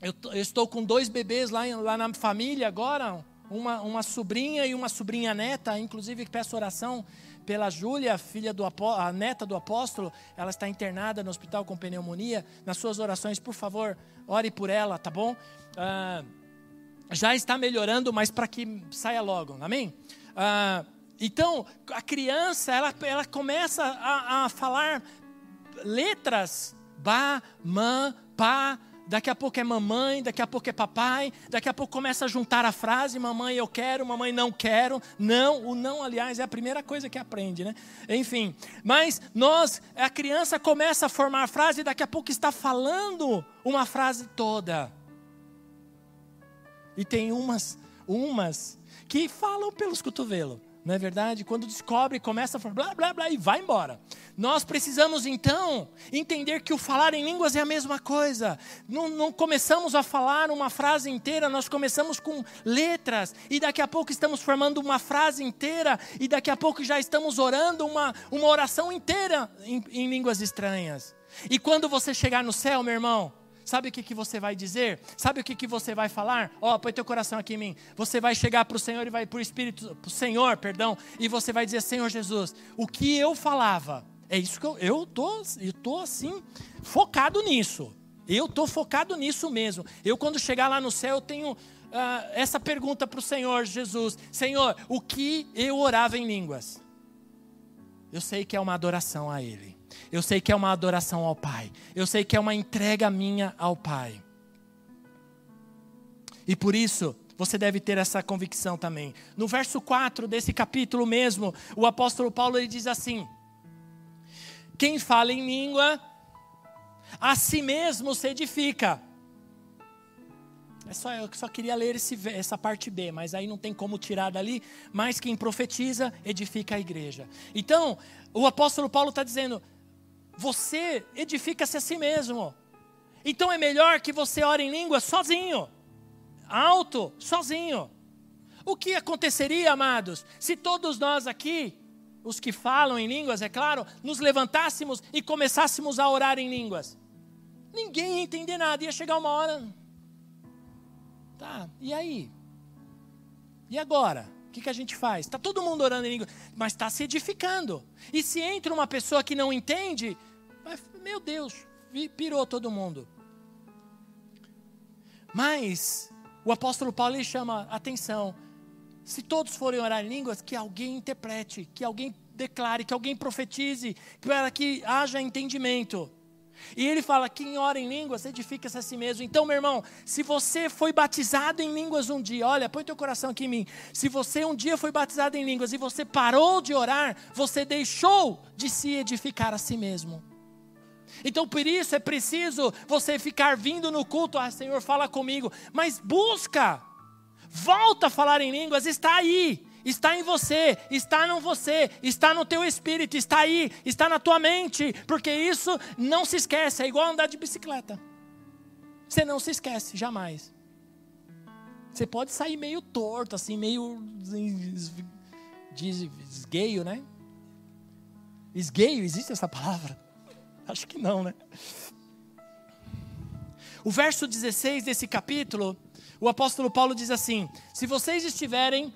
eu, eu, estou com dois bebês lá, lá na família agora, uma, uma sobrinha e uma sobrinha neta, inclusive peço oração pela Júlia, filha do a neta do apóstolo, ela está internada no hospital com pneumonia. Nas suas orações, por favor, ore por ela, tá bom? Ah, já está melhorando, mas para que saia logo, amém? Ah, então, a criança, ela, ela começa a, a falar letras, ba, man, pa, daqui a pouco é mamãe, daqui a pouco é papai, daqui a pouco começa a juntar a frase, mamãe eu quero, mamãe não quero, não, o não, aliás, é a primeira coisa que aprende, né? Enfim, mas nós, a criança começa a formar a frase e daqui a pouco está falando uma frase toda. E tem umas, umas que falam pelos cotovelos. Não é verdade? Quando descobre, começa a falar blá blá blá e vai embora. Nós precisamos então entender que o falar em línguas é a mesma coisa. Não, não, começamos a falar uma frase inteira, nós começamos com letras e daqui a pouco estamos formando uma frase inteira e daqui a pouco já estamos orando uma, uma oração inteira em, em línguas estranhas. E quando você chegar no céu, meu irmão, Sabe o que, que você vai dizer? Sabe o que, que você vai falar? Ó, oh, põe teu coração aqui em mim. Você vai chegar para o Senhor e vai para o Espírito, para Senhor, perdão, e você vai dizer, Senhor Jesus, o que eu falava, é isso que eu, eu tô, eu tô assim, focado nisso. Eu tô focado nisso mesmo. Eu quando chegar lá no céu, eu tenho uh, essa pergunta para o Senhor Jesus: Senhor, o que eu orava em línguas? Eu sei que é uma adoração a Ele. Eu sei que é uma adoração ao Pai. Eu sei que é uma entrega minha ao Pai. E por isso, você deve ter essa convicção também. No verso 4 desse capítulo mesmo, o apóstolo Paulo ele diz assim: Quem fala em língua, a si mesmo se edifica. É só, eu só queria ler esse, essa parte B, mas aí não tem como tirar dali. Mas quem profetiza, edifica a igreja. Então, o apóstolo Paulo está dizendo: você edifica-se a si mesmo. Então é melhor que você ore em língua sozinho, alto, sozinho. O que aconteceria, amados, se todos nós aqui, os que falam em línguas, é claro, nos levantássemos e começássemos a orar em línguas? Ninguém ia entender nada, ia chegar uma hora. Tá, e aí? E agora? O que, que a gente faz? Está todo mundo orando em língua, mas está se edificando. E se entra uma pessoa que não entende, meu Deus, pirou todo mundo. Mas o apóstolo Paulo ele chama atenção. Se todos forem orar em línguas, que alguém interprete, que alguém declare, que alguém profetize, para que haja entendimento. E ele fala: quem ora em línguas edifica-se a si mesmo. Então, meu irmão, se você foi batizado em línguas um dia, olha, põe teu coração aqui em mim. Se você um dia foi batizado em línguas e você parou de orar, você deixou de se edificar a si mesmo. Então, por isso é preciso você ficar vindo no culto, ah, Senhor, fala comigo, mas busca, volta a falar em línguas, está aí está em você, está no você, está no teu espírito, está aí, está na tua mente, porque isso não se esquece, é igual andar de bicicleta. Você não se esquece, jamais. Você pode sair meio torto, assim, meio esgueio, né? Esgueio, existe essa palavra? Acho que não, né? O verso 16 desse capítulo, o apóstolo Paulo diz assim: Se vocês estiverem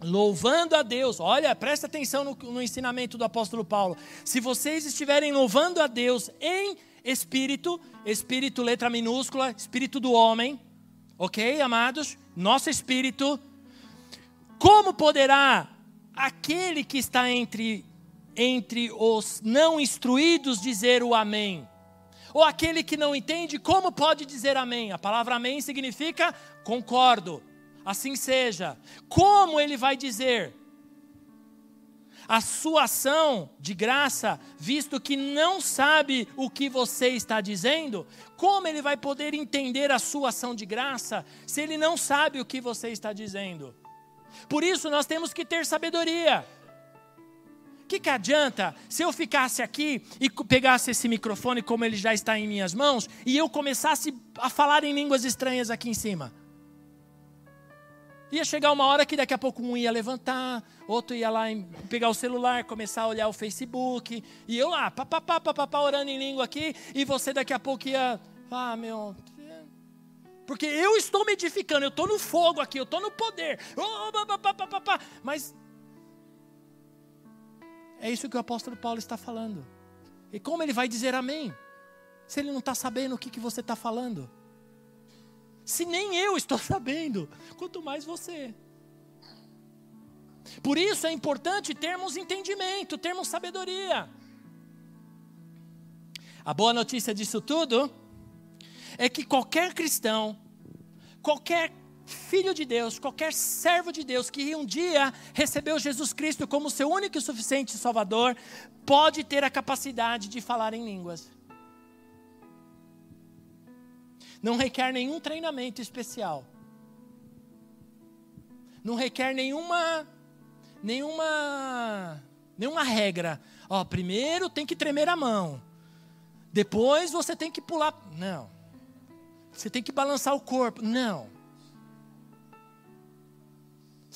louvando a Deus. Olha, presta atenção no, no, ensinamento do apóstolo Paulo. Se vocês estiverem louvando a Deus em espírito, espírito letra minúscula, espírito do homem, ok, amados? Nosso espírito. Como poderá aquele que está entre entre os não instruídos dizer o amém? Ou aquele que não entende, como pode dizer amém? A palavra amém significa concordo assim seja. Como ele vai dizer? A sua ação de graça, visto que não sabe o que você está dizendo, como ele vai poder entender a sua ação de graça se ele não sabe o que você está dizendo? Por isso nós temos que ter sabedoria. Que, que adianta se eu ficasse aqui e pegasse esse microfone, como ele já está em minhas mãos, e eu começasse a falar em línguas estranhas aqui em cima? Ia chegar uma hora que daqui a pouco um ia levantar, outro ia lá pegar o celular, começar a olhar o Facebook, e eu lá, papapá, papapá, orando em língua aqui, e você daqui a pouco ia, ah, meu, Porque eu estou me edificando, eu estou no fogo aqui, eu estou no poder. Mas é isso que o apóstolo Paulo está falando. E como ele vai dizer amém? Se ele não está sabendo o que, que você está falando. Se nem eu estou sabendo, quanto mais você. Por isso é importante termos entendimento, termos sabedoria. A boa notícia disso tudo é que qualquer cristão, qualquer filho de Deus, qualquer servo de Deus que um dia recebeu Jesus Cristo como seu único e suficiente Salvador, pode ter a capacidade de falar em línguas. Não requer nenhum treinamento especial. Não requer nenhuma nenhuma nenhuma regra. Ó, primeiro tem que tremer a mão. Depois você tem que pular. Não. Você tem que balançar o corpo. Não.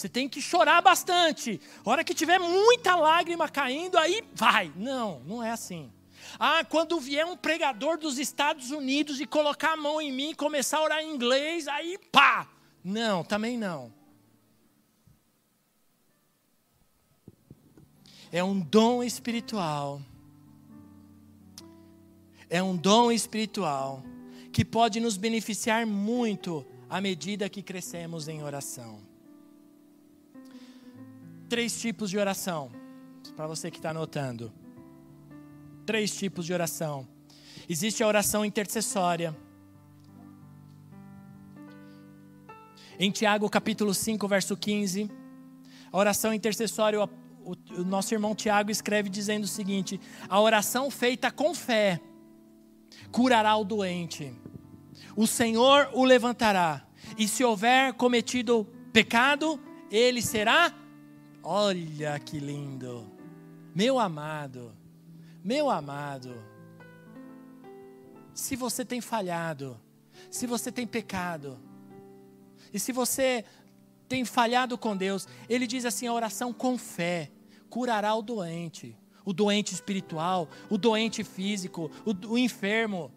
Você tem que chorar bastante. Hora que tiver muita lágrima caindo, aí vai. Não, não é assim. Ah, quando vier um pregador dos Estados Unidos e colocar a mão em mim e começar a orar em inglês, aí pá. Não, também não. É um dom espiritual. É um dom espiritual que pode nos beneficiar muito à medida que crescemos em oração. Três tipos de oração, para você que está anotando três tipos de oração. Existe a oração intercessória. Em Tiago capítulo 5, verso 15, a oração intercessória, o, o, nosso irmão Tiago escreve dizendo o seguinte: a oração feita com fé curará o doente, o Senhor o levantará, e se houver cometido pecado, ele será. Olha que lindo, meu amado. Meu amado, se você tem falhado, se você tem pecado, e se você tem falhado com Deus, ele diz assim: a oração com fé curará o doente, o doente espiritual, o doente físico, o, o enfermo.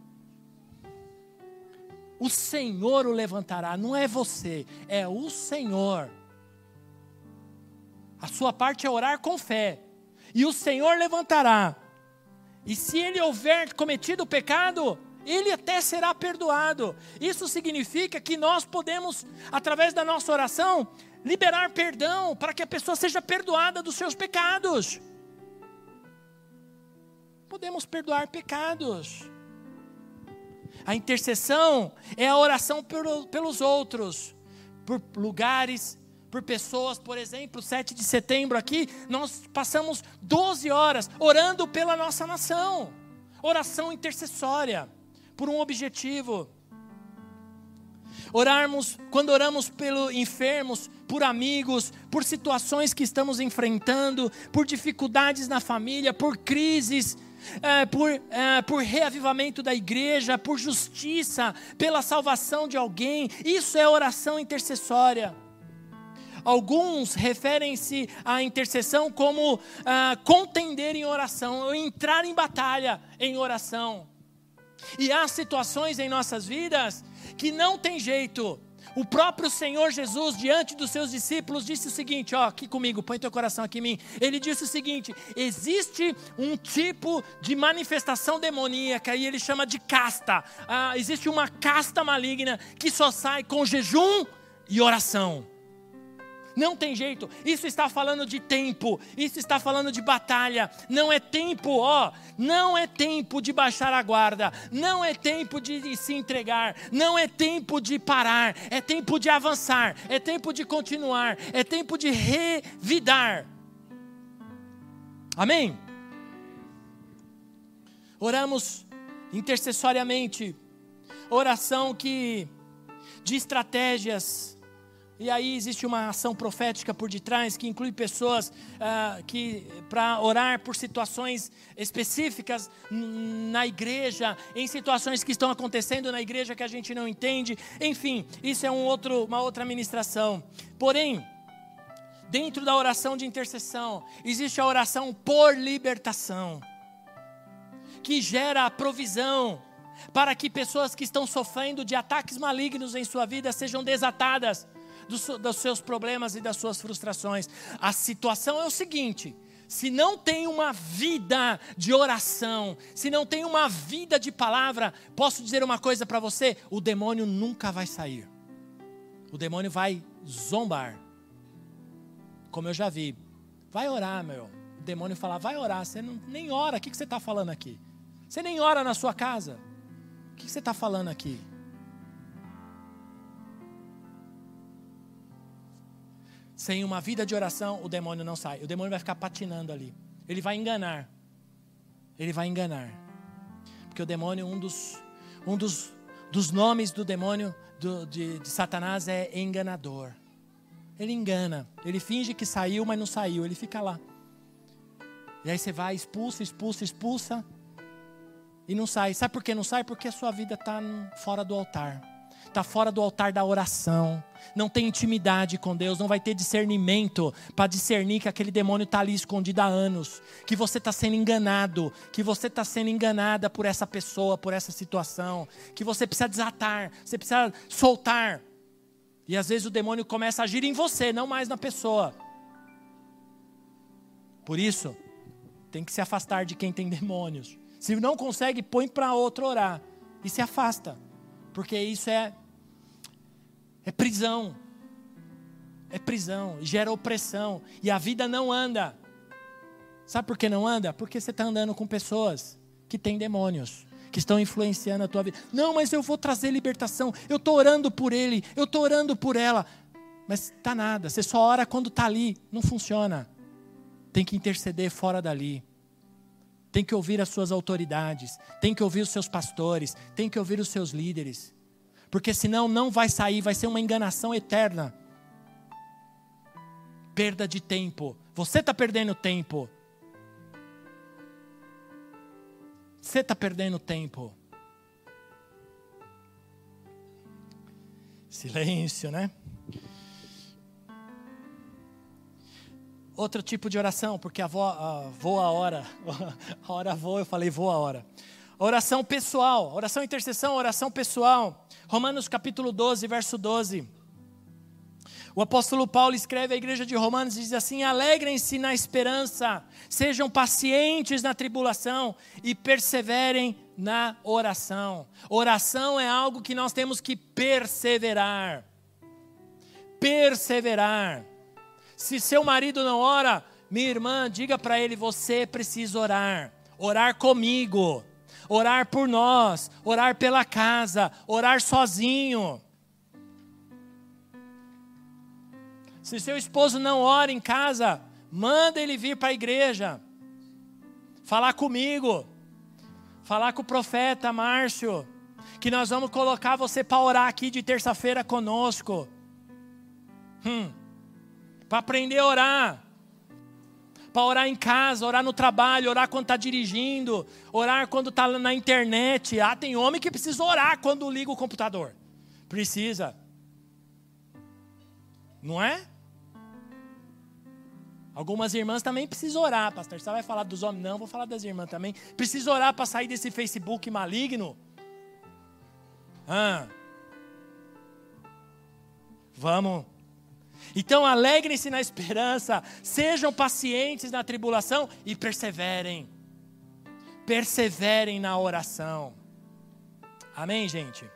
O Senhor o levantará, não é você, é o Senhor. A sua parte é orar com fé, e o Senhor levantará. E se ele houver cometido o pecado, ele até será perdoado. Isso significa que nós podemos, através da nossa oração, liberar perdão para que a pessoa seja perdoada dos seus pecados. Podemos perdoar pecados. A intercessão é a oração pelos outros, por lugares, por pessoas, por exemplo, 7 de setembro aqui, nós passamos 12 horas orando pela nossa nação. Oração intercessória, por um objetivo. Orarmos, quando oramos pelos enfermos, por amigos, por situações que estamos enfrentando, por dificuldades na família, por crises, é, por, é, por reavivamento da igreja, por justiça, pela salvação de alguém, isso é oração intercessória. Alguns referem-se à intercessão como ah, contender em oração, entrar em batalha em oração. E há situações em nossas vidas que não tem jeito. O próprio Senhor Jesus, diante dos seus discípulos, disse o seguinte: ó, aqui comigo, põe teu coração aqui em mim. Ele disse o seguinte: existe um tipo de manifestação demoníaca, e ele chama de casta. Ah, existe uma casta maligna que só sai com jejum e oração. Não tem jeito. Isso está falando de tempo. Isso está falando de batalha. Não é tempo, ó. Não é tempo de baixar a guarda. Não é tempo de se entregar. Não é tempo de parar. É tempo de avançar. É tempo de continuar. É tempo de revidar. Amém? Oramos intercessoriamente. Oração que de estratégias e aí existe uma ação profética por detrás que inclui pessoas uh, que para orar por situações específicas na igreja, em situações que estão acontecendo na igreja que a gente não entende. Enfim, isso é um outro, uma outra ministração. Porém, dentro da oração de intercessão existe a oração por libertação, que gera a provisão para que pessoas que estão sofrendo de ataques malignos em sua vida sejam desatadas dos, dos seus problemas e das suas frustrações. A situação é o seguinte: se não tem uma vida de oração, se não tem uma vida de palavra, posso dizer uma coisa para você: o demônio nunca vai sair. O demônio vai zombar. Como eu já vi. Vai orar, meu. O demônio fala, vai orar. Você não, nem ora. O que, que você está falando aqui? Você nem ora na sua casa. O que, que você está falando aqui? Sem uma vida de oração, o demônio não sai. O demônio vai ficar patinando ali. Ele vai enganar. Ele vai enganar. Porque o demônio, um dos, um dos, dos nomes do demônio, do, de, de Satanás, é enganador. Ele engana. Ele finge que saiu, mas não saiu. Ele fica lá. E aí você vai, expulsa, expulsa, expulsa. E não sai. Sabe por que não sai? Porque a sua vida está fora do altar está fora do altar da oração, não tem intimidade com Deus, não vai ter discernimento para discernir que aquele demônio está ali escondido há anos, que você está sendo enganado, que você está sendo enganada por essa pessoa, por essa situação, que você precisa desatar, você precisa soltar. E às vezes o demônio começa a agir em você, não mais na pessoa. Por isso, tem que se afastar de quem tem demônios. Se não consegue, põe para outro orar e se afasta. Porque isso é é prisão. É prisão, gera opressão. E a vida não anda. Sabe por que não anda? Porque você está andando com pessoas que têm demônios, que estão influenciando a tua vida. Não, mas eu vou trazer libertação. Eu estou orando por ele, eu estou orando por ela. Mas tá nada, você só ora quando está ali. Não funciona. Tem que interceder fora dali. Tem que ouvir as suas autoridades, tem que ouvir os seus pastores, tem que ouvir os seus líderes porque senão não vai sair, vai ser uma enganação eterna. Perda de tempo. Você está perdendo tempo. Você está perdendo tempo. Silêncio, né? Outro tipo de oração, porque a, vo, a voa a hora, a hora voa, eu falei voa a hora. Oração pessoal, oração intercessão, oração pessoal. Romanos capítulo 12, verso 12. O apóstolo Paulo escreve à igreja de Romanos e diz assim: Alegrem-se na esperança, sejam pacientes na tribulação e perseverem na oração. Oração é algo que nós temos que perseverar. Perseverar. Se seu marido não ora, minha irmã, diga para ele: você precisa orar. Orar comigo orar por nós, orar pela casa, orar sozinho. Se seu esposo não ora em casa, manda ele vir para a igreja, falar comigo, falar com o profeta Márcio, que nós vamos colocar você para orar aqui de terça-feira conosco. Hum, para aprender a orar para orar em casa, orar no trabalho, orar quando está dirigindo, orar quando está na internet. Ah, tem homem que precisa orar quando liga o computador. Precisa. Não é? Algumas irmãs também precisam orar, pastor. Você vai falar dos homens? Não, vou falar das irmãs também. Precisa orar para sair desse Facebook maligno? Ah. Vamos então alegrem-se na esperança, sejam pacientes na tribulação e perseverem. Perseverem na oração. Amém, gente?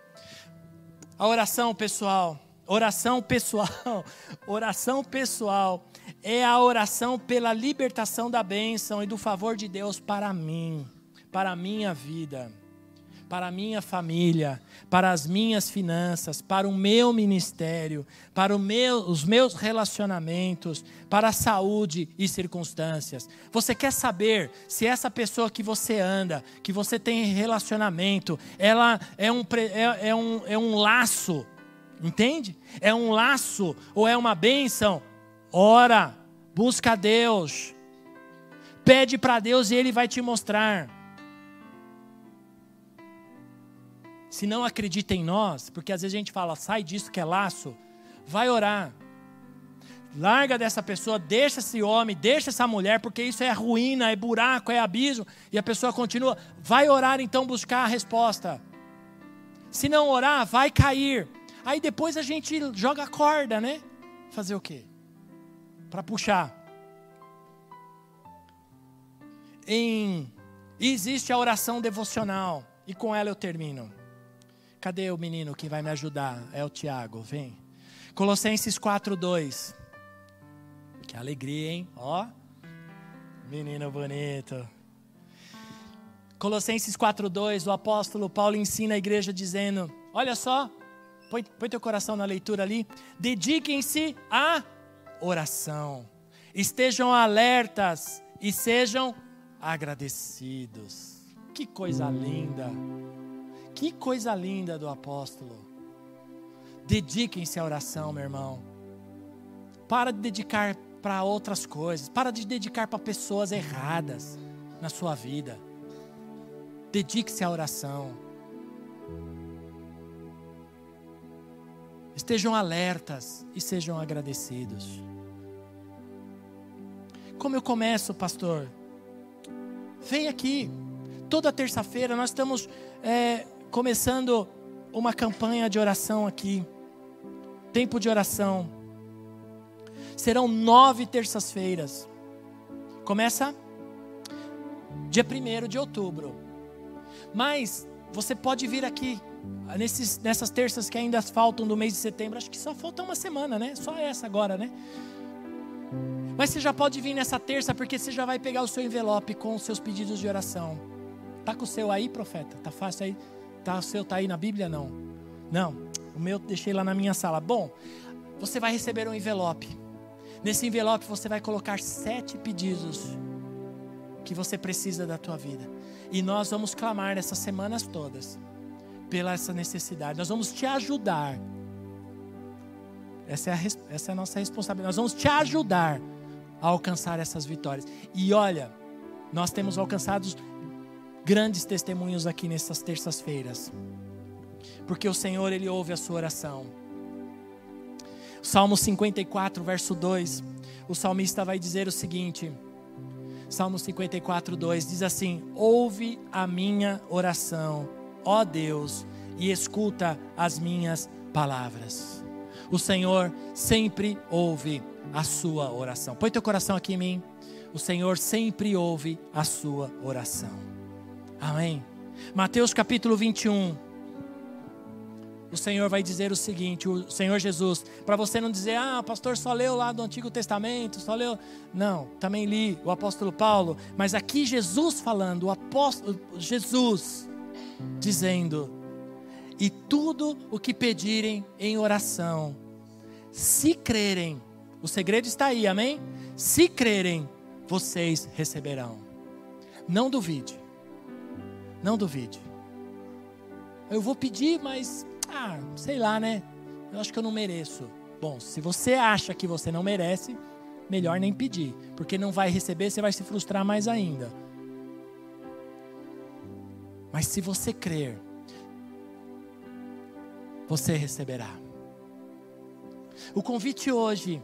A oração pessoal, oração pessoal, oração pessoal é a oração pela libertação da bênção e do favor de Deus para mim, para a minha vida para a minha família, para as minhas finanças, para o meu ministério, para meu, os meus relacionamentos, para a saúde e circunstâncias. Você quer saber se essa pessoa que você anda, que você tem relacionamento, ela é um, é, é um, é um laço, entende? É um laço ou é uma bênção? Ora, busca Deus, pede para Deus e Ele vai te mostrar. Se não acredita em nós, porque às vezes a gente fala, sai disso que é laço, vai orar. Larga dessa pessoa, deixa esse homem, deixa essa mulher, porque isso é ruína, é buraco, é abismo, e a pessoa continua. Vai orar então buscar a resposta. Se não orar, vai cair. Aí depois a gente joga a corda, né? Fazer o quê? Para puxar. Em, existe a oração devocional. E com ela eu termino. Cadê o menino que vai me ajudar? É o Tiago, vem. Colossenses 4:2. Que alegria, hein? Ó. Menino bonito. Colossenses 4:2, o apóstolo Paulo ensina a igreja dizendo: Olha só, põe, põe teu coração na leitura ali. Dediquem-se à oração. Estejam alertas e sejam agradecidos. Que coisa linda. Que coisa linda do apóstolo. Dediquem-se à oração, meu irmão. Para de dedicar para outras coisas. Para de dedicar para pessoas erradas na sua vida. Dedique-se à oração. Estejam alertas e sejam agradecidos. Como eu começo, pastor? Vem aqui. Toda terça-feira nós estamos é, começando uma campanha de oração aqui. Tempo de oração. Serão nove terças-feiras. Começa dia 1 de outubro. Mas você pode vir aqui nesses, nessas terças que ainda faltam do mês de setembro. Acho que só falta uma semana, né? Só essa agora, né? Mas você já pode vir nessa terça porque você já vai pegar o seu envelope com os seus pedidos de oração. Tá com o seu aí, profeta? Tá fácil aí? Tá, o seu está aí na Bíblia? Não. Não. O meu deixei lá na minha sala. Bom, você vai receber um envelope. Nesse envelope você vai colocar sete pedidos que você precisa da tua vida. E nós vamos clamar nessas semanas todas pela essa necessidade. Nós vamos te ajudar. Essa é, a, essa é a nossa responsabilidade. Nós vamos te ajudar a alcançar essas vitórias. E olha, nós temos alcançado grandes testemunhos aqui nessas terças-feiras. Porque o Senhor, Ele ouve a sua oração. Salmo 54, verso 2. O salmista vai dizer o seguinte: Salmo 54, 2 diz assim: Ouve a minha oração, ó Deus, e escuta as minhas palavras. O Senhor sempre ouve a sua oração. Põe teu coração aqui em mim. O Senhor sempre ouve a sua oração. Amém. Mateus capítulo 21. O Senhor vai dizer o seguinte: o Senhor Jesus, para você não dizer, ah, pastor só leu lá do Antigo Testamento, só leu. Não, também li o apóstolo Paulo, mas aqui Jesus falando, o apóstolo Jesus dizendo: e tudo o que pedirem em oração, se crerem, o segredo está aí, amém? Se crerem, vocês receberão. Não duvide. Não duvide. Eu vou pedir, mas, ah, sei lá, né? Eu acho que eu não mereço. Bom, se você acha que você não merece, melhor nem pedir, porque não vai receber, você vai se frustrar mais ainda. Mas se você crer, você receberá. O convite hoje,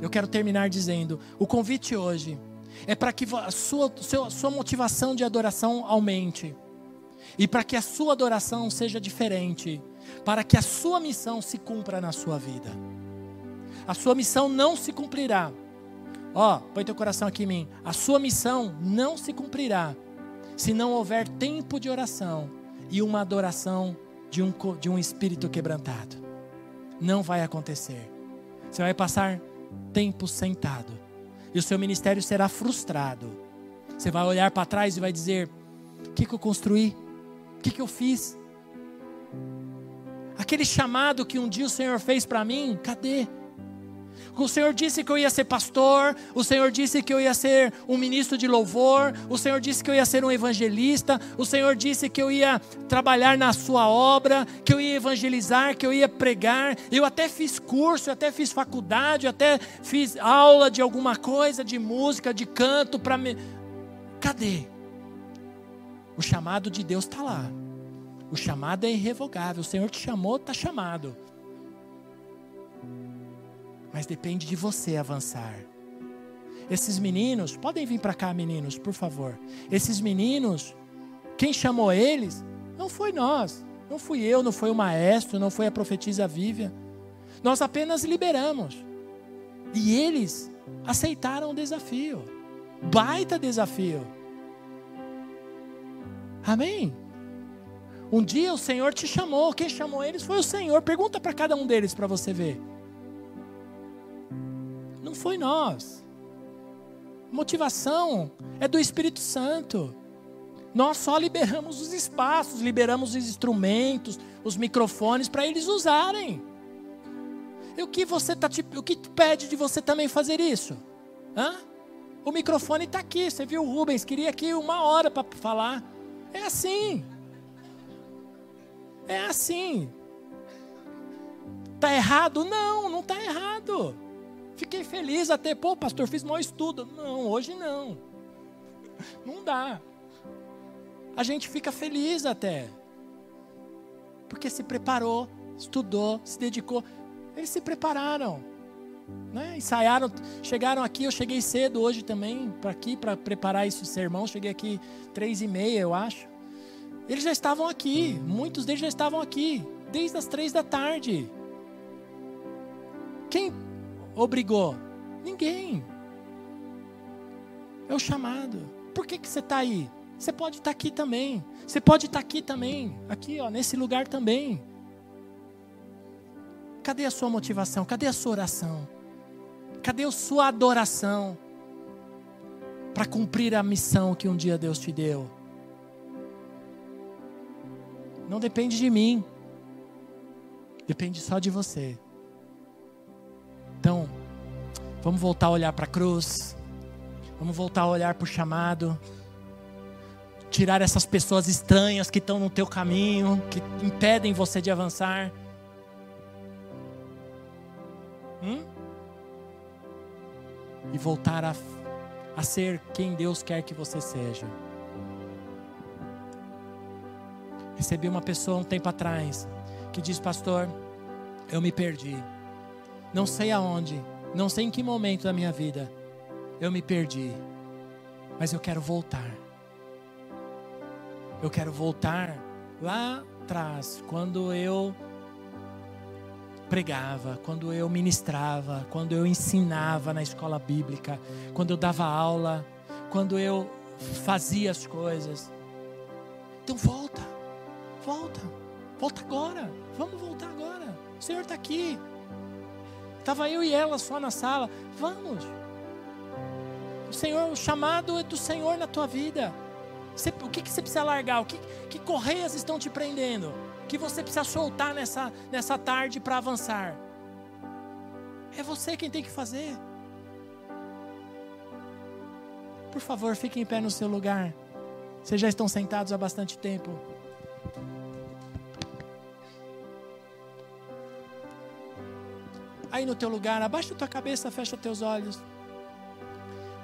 eu quero terminar dizendo: o convite hoje é para que a sua, a sua motivação de adoração aumente e para que a sua adoração seja diferente, para que a sua missão se cumpra na sua vida. A sua missão não se cumprirá. Ó, oh, põe teu coração aqui em mim. A sua missão não se cumprirá se não houver tempo de oração e uma adoração de um, de um espírito quebrantado. Não vai acontecer. Você vai passar tempo sentado e o seu ministério será frustrado. Você vai olhar para trás e vai dizer: O que, que eu construí? O que, que eu fiz? Aquele chamado que um dia o Senhor fez para mim, cadê? O Senhor disse que eu ia ser pastor, o Senhor disse que eu ia ser um ministro de louvor, o Senhor disse que eu ia ser um evangelista, o Senhor disse que eu ia trabalhar na sua obra, que eu ia evangelizar, que eu ia pregar. Eu até fiz curso, eu até fiz faculdade, eu até fiz aula de alguma coisa, de música, de canto para me. Cadê? O chamado de Deus está lá. O chamado é irrevogável. O Senhor te chamou, está chamado. Mas depende de você avançar. Esses meninos, podem vir para cá, meninos, por favor. Esses meninos, quem chamou eles não foi nós. Não fui eu, não foi o maestro, não foi a profetisa Vívia. Nós apenas liberamos. E eles aceitaram o desafio. Baita desafio. Amém? Um dia o Senhor te chamou. Quem chamou eles foi o Senhor. Pergunta para cada um deles para você ver. Não foi nós. Motivação é do Espírito Santo. Nós só liberamos os espaços, liberamos os instrumentos, os microfones para eles usarem. E o que você tá te, o que pede de você também fazer isso? Hã? O microfone está aqui. Você viu o Rubens queria aqui uma hora para falar. É assim. É assim. Tá errado? Não, não tá errado. Fiquei feliz até, pô, pastor, fiz mau estudo. Não, hoje não. Não dá. A gente fica feliz até. Porque se preparou, estudou, se dedicou. Eles se prepararam. Né? Ensaiaram, chegaram aqui, eu cheguei cedo hoje também, para aqui, para preparar esse sermão. Cheguei aqui três e meia, eu acho. Eles já estavam aqui, muitos deles já estavam aqui, desde as três da tarde. Quem obrigou? Ninguém. É o chamado. Por que, que você está aí? Você pode estar tá aqui também. Você pode estar tá aqui também. Aqui, ó, nesse lugar também. Cadê a sua motivação? Cadê a sua oração? Cadê a sua adoração? Para cumprir a missão que um dia Deus te deu. Não depende de mim. Depende só de você. Então, vamos voltar a olhar para a cruz. Vamos voltar a olhar para o chamado. Tirar essas pessoas estranhas que estão no teu caminho, que impedem você de avançar. Hum? E voltar a, a ser quem Deus quer que você seja. Recebi uma pessoa um tempo atrás que diz: Pastor, eu me perdi. Não sei aonde, não sei em que momento da minha vida eu me perdi, mas eu quero voltar. Eu quero voltar lá atrás, quando eu pregava, quando eu ministrava, quando eu ensinava na escola bíblica, quando eu dava aula, quando eu fazia as coisas. Então volta. Volta, volta agora. Vamos voltar agora. O Senhor está aqui. Estava eu e ela só na sala. Vamos. O Senhor, o chamado é do Senhor na tua vida. Você, o que, que você precisa largar? O que, que correias estão te prendendo? Que você precisa soltar nessa, nessa tarde para avançar? É você quem tem que fazer. Por favor, fiquem em pé no seu lugar. Vocês já estão sentados há bastante tempo. Aí no teu lugar, abaixa a tua cabeça, fecha teus olhos.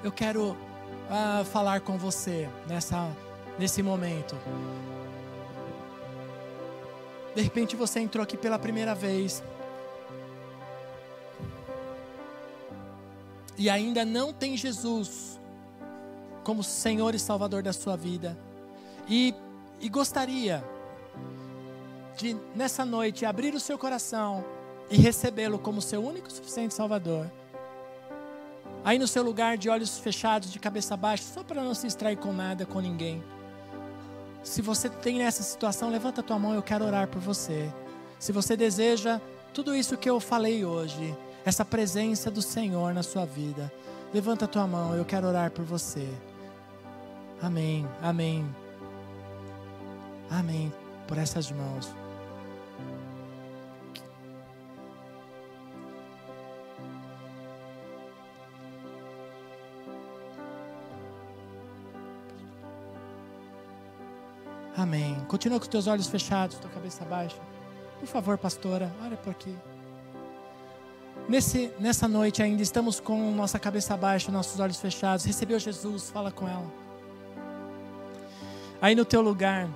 Eu quero uh, falar com você nessa, nesse momento. De repente você entrou aqui pela primeira vez. E ainda não tem Jesus como Senhor e Salvador da sua vida. E, e gostaria de, nessa noite, abrir o seu coração e recebê-lo como seu único e suficiente Salvador. Aí no seu lugar, de olhos fechados, de cabeça baixa, só para não se extrair com nada, com ninguém. Se você tem essa situação, levanta a tua mão, eu quero orar por você. Se você deseja tudo isso que eu falei hoje, essa presença do Senhor na sua vida, levanta a tua mão, eu quero orar por você. Amém, amém. Amém. Por essas mãos. Amém. Continua com os teus olhos fechados, tua cabeça baixa. Por favor, pastora, olha por aqui. Nesse, nessa noite ainda estamos com nossa cabeça baixa, nossos olhos fechados. Recebeu Jesus, fala com ela. Aí no teu lugar,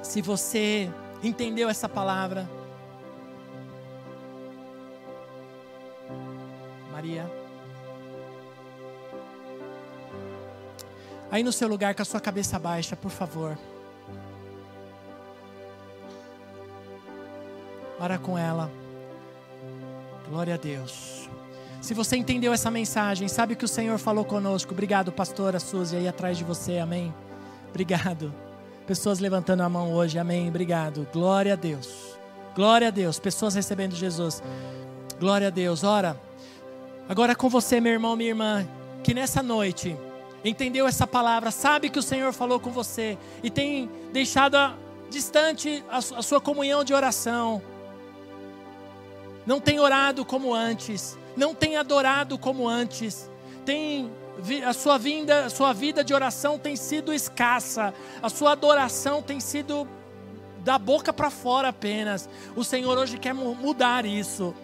se você entendeu essa palavra, Maria. Aí no seu lugar, com a sua cabeça baixa, por favor. Ora com ela. Glória a Deus. Se você entendeu essa mensagem, sabe que o Senhor falou conosco. Obrigado, pastora Suzy, aí atrás de você. Amém. Obrigado. Pessoas levantando a mão hoje. Amém. Obrigado. Glória a Deus. Glória a Deus. Pessoas recebendo Jesus. Glória a Deus. Ora, agora com você, meu irmão, minha irmã, que nessa noite entendeu essa palavra, sabe que o Senhor falou com você e tem deixado a, distante a, a sua comunhão de oração. Não tem orado como antes, não tem adorado como antes, tem a sua vinda, a sua vida de oração tem sido escassa, a sua adoração tem sido da boca para fora apenas. O Senhor hoje quer mudar isso.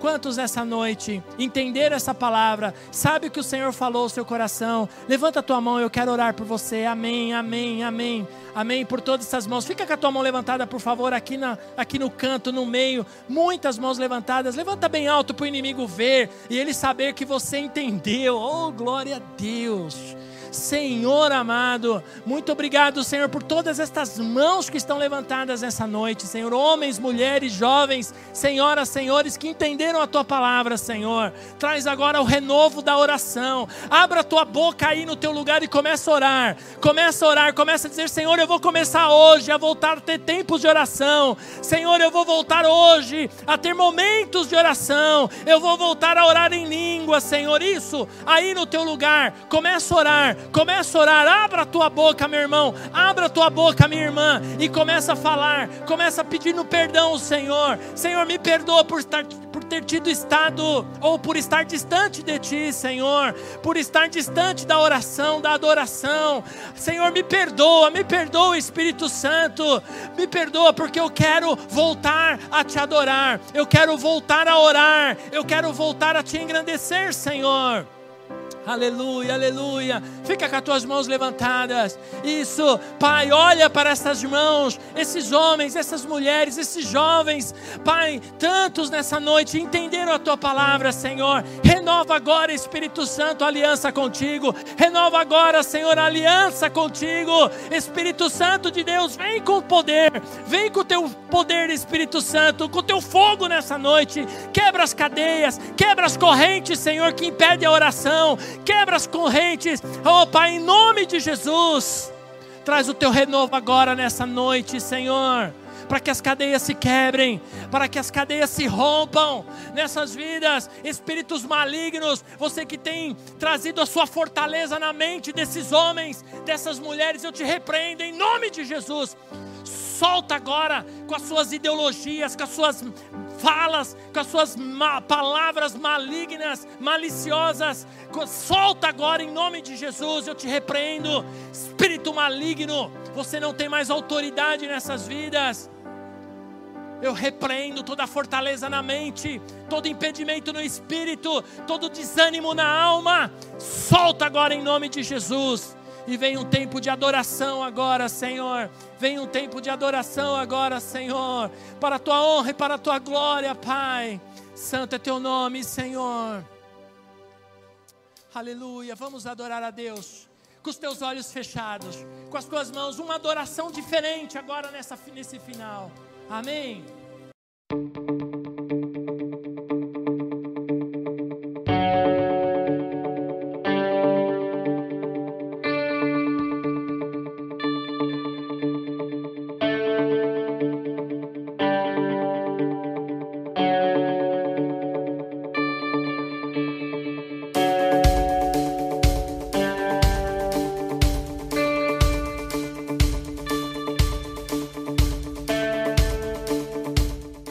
Quantos nessa noite entenderam essa palavra? Sabe o que o Senhor falou ao seu coração? Levanta a tua mão, eu quero orar por você. Amém, amém, amém. Amém por todas essas mãos. Fica com a tua mão levantada, por favor, aqui, na, aqui no canto, no meio. Muitas mãos levantadas. Levanta bem alto para o inimigo ver e ele saber que você entendeu. Oh, glória a Deus. Senhor amado, muito obrigado, Senhor, por todas estas mãos que estão levantadas nessa noite, Senhor. Homens, mulheres, jovens, senhoras, senhores que entenderam a tua palavra, Senhor. Traz agora o renovo da oração. Abra a tua boca aí no teu lugar e começa a orar. Começa a orar, começa a dizer: Senhor, eu vou começar hoje a voltar a ter tempos de oração. Senhor, eu vou voltar hoje a ter momentos de oração. Eu vou voltar a orar em língua, Senhor. Isso aí no teu lugar. Começa a orar Começa a orar, abra a tua boca, meu irmão, abra a tua boca, minha irmã, e começa a falar, começa no perdão ao Senhor. Senhor, me perdoa por estar por ter tido estado ou por estar distante de ti, Senhor, por estar distante da oração, da adoração. Senhor, me perdoa, me perdoa, Espírito Santo. Me perdoa porque eu quero voltar a te adorar. Eu quero voltar a orar. Eu quero voltar a te engrandecer, Senhor. Aleluia, aleluia. Fica com as tuas mãos levantadas. Isso, Pai, olha para essas mãos, esses homens, essas mulheres, esses jovens. Pai, tantos nessa noite entenderam a tua palavra, Senhor. Renova agora, Espírito Santo, aliança contigo. Renova agora, Senhor, aliança contigo. Espírito Santo de Deus, vem com poder. Vem com o teu poder, Espírito Santo, com o teu fogo nessa noite. Quebra as cadeias, quebra as correntes, Senhor, que impede a oração quebra as correntes, oh Pai, em nome de Jesus. Traz o teu renovo agora nessa noite, Senhor para que as cadeias se quebrem, para que as cadeias se rompam nessas vidas, espíritos malignos, você que tem trazido a sua fortaleza na mente desses homens, dessas mulheres, eu te repreendo em nome de Jesus. Solta agora com as suas ideologias, com as suas falas, com as suas ma palavras malignas, maliciosas. Solta agora em nome de Jesus, eu te repreendo. Espírito maligno, você não tem mais autoridade nessas vidas. Eu repreendo toda fortaleza na mente, todo impedimento no espírito, todo desânimo na alma. Solta agora em nome de Jesus. E vem um tempo de adoração agora, Senhor. Vem um tempo de adoração agora, Senhor. Para a tua honra e para a tua glória, Pai. Santo é teu nome, Senhor. Aleluia. Vamos adorar a Deus. Com os teus olhos fechados, com as tuas mãos, uma adoração diferente agora nessa, nesse final. Amém.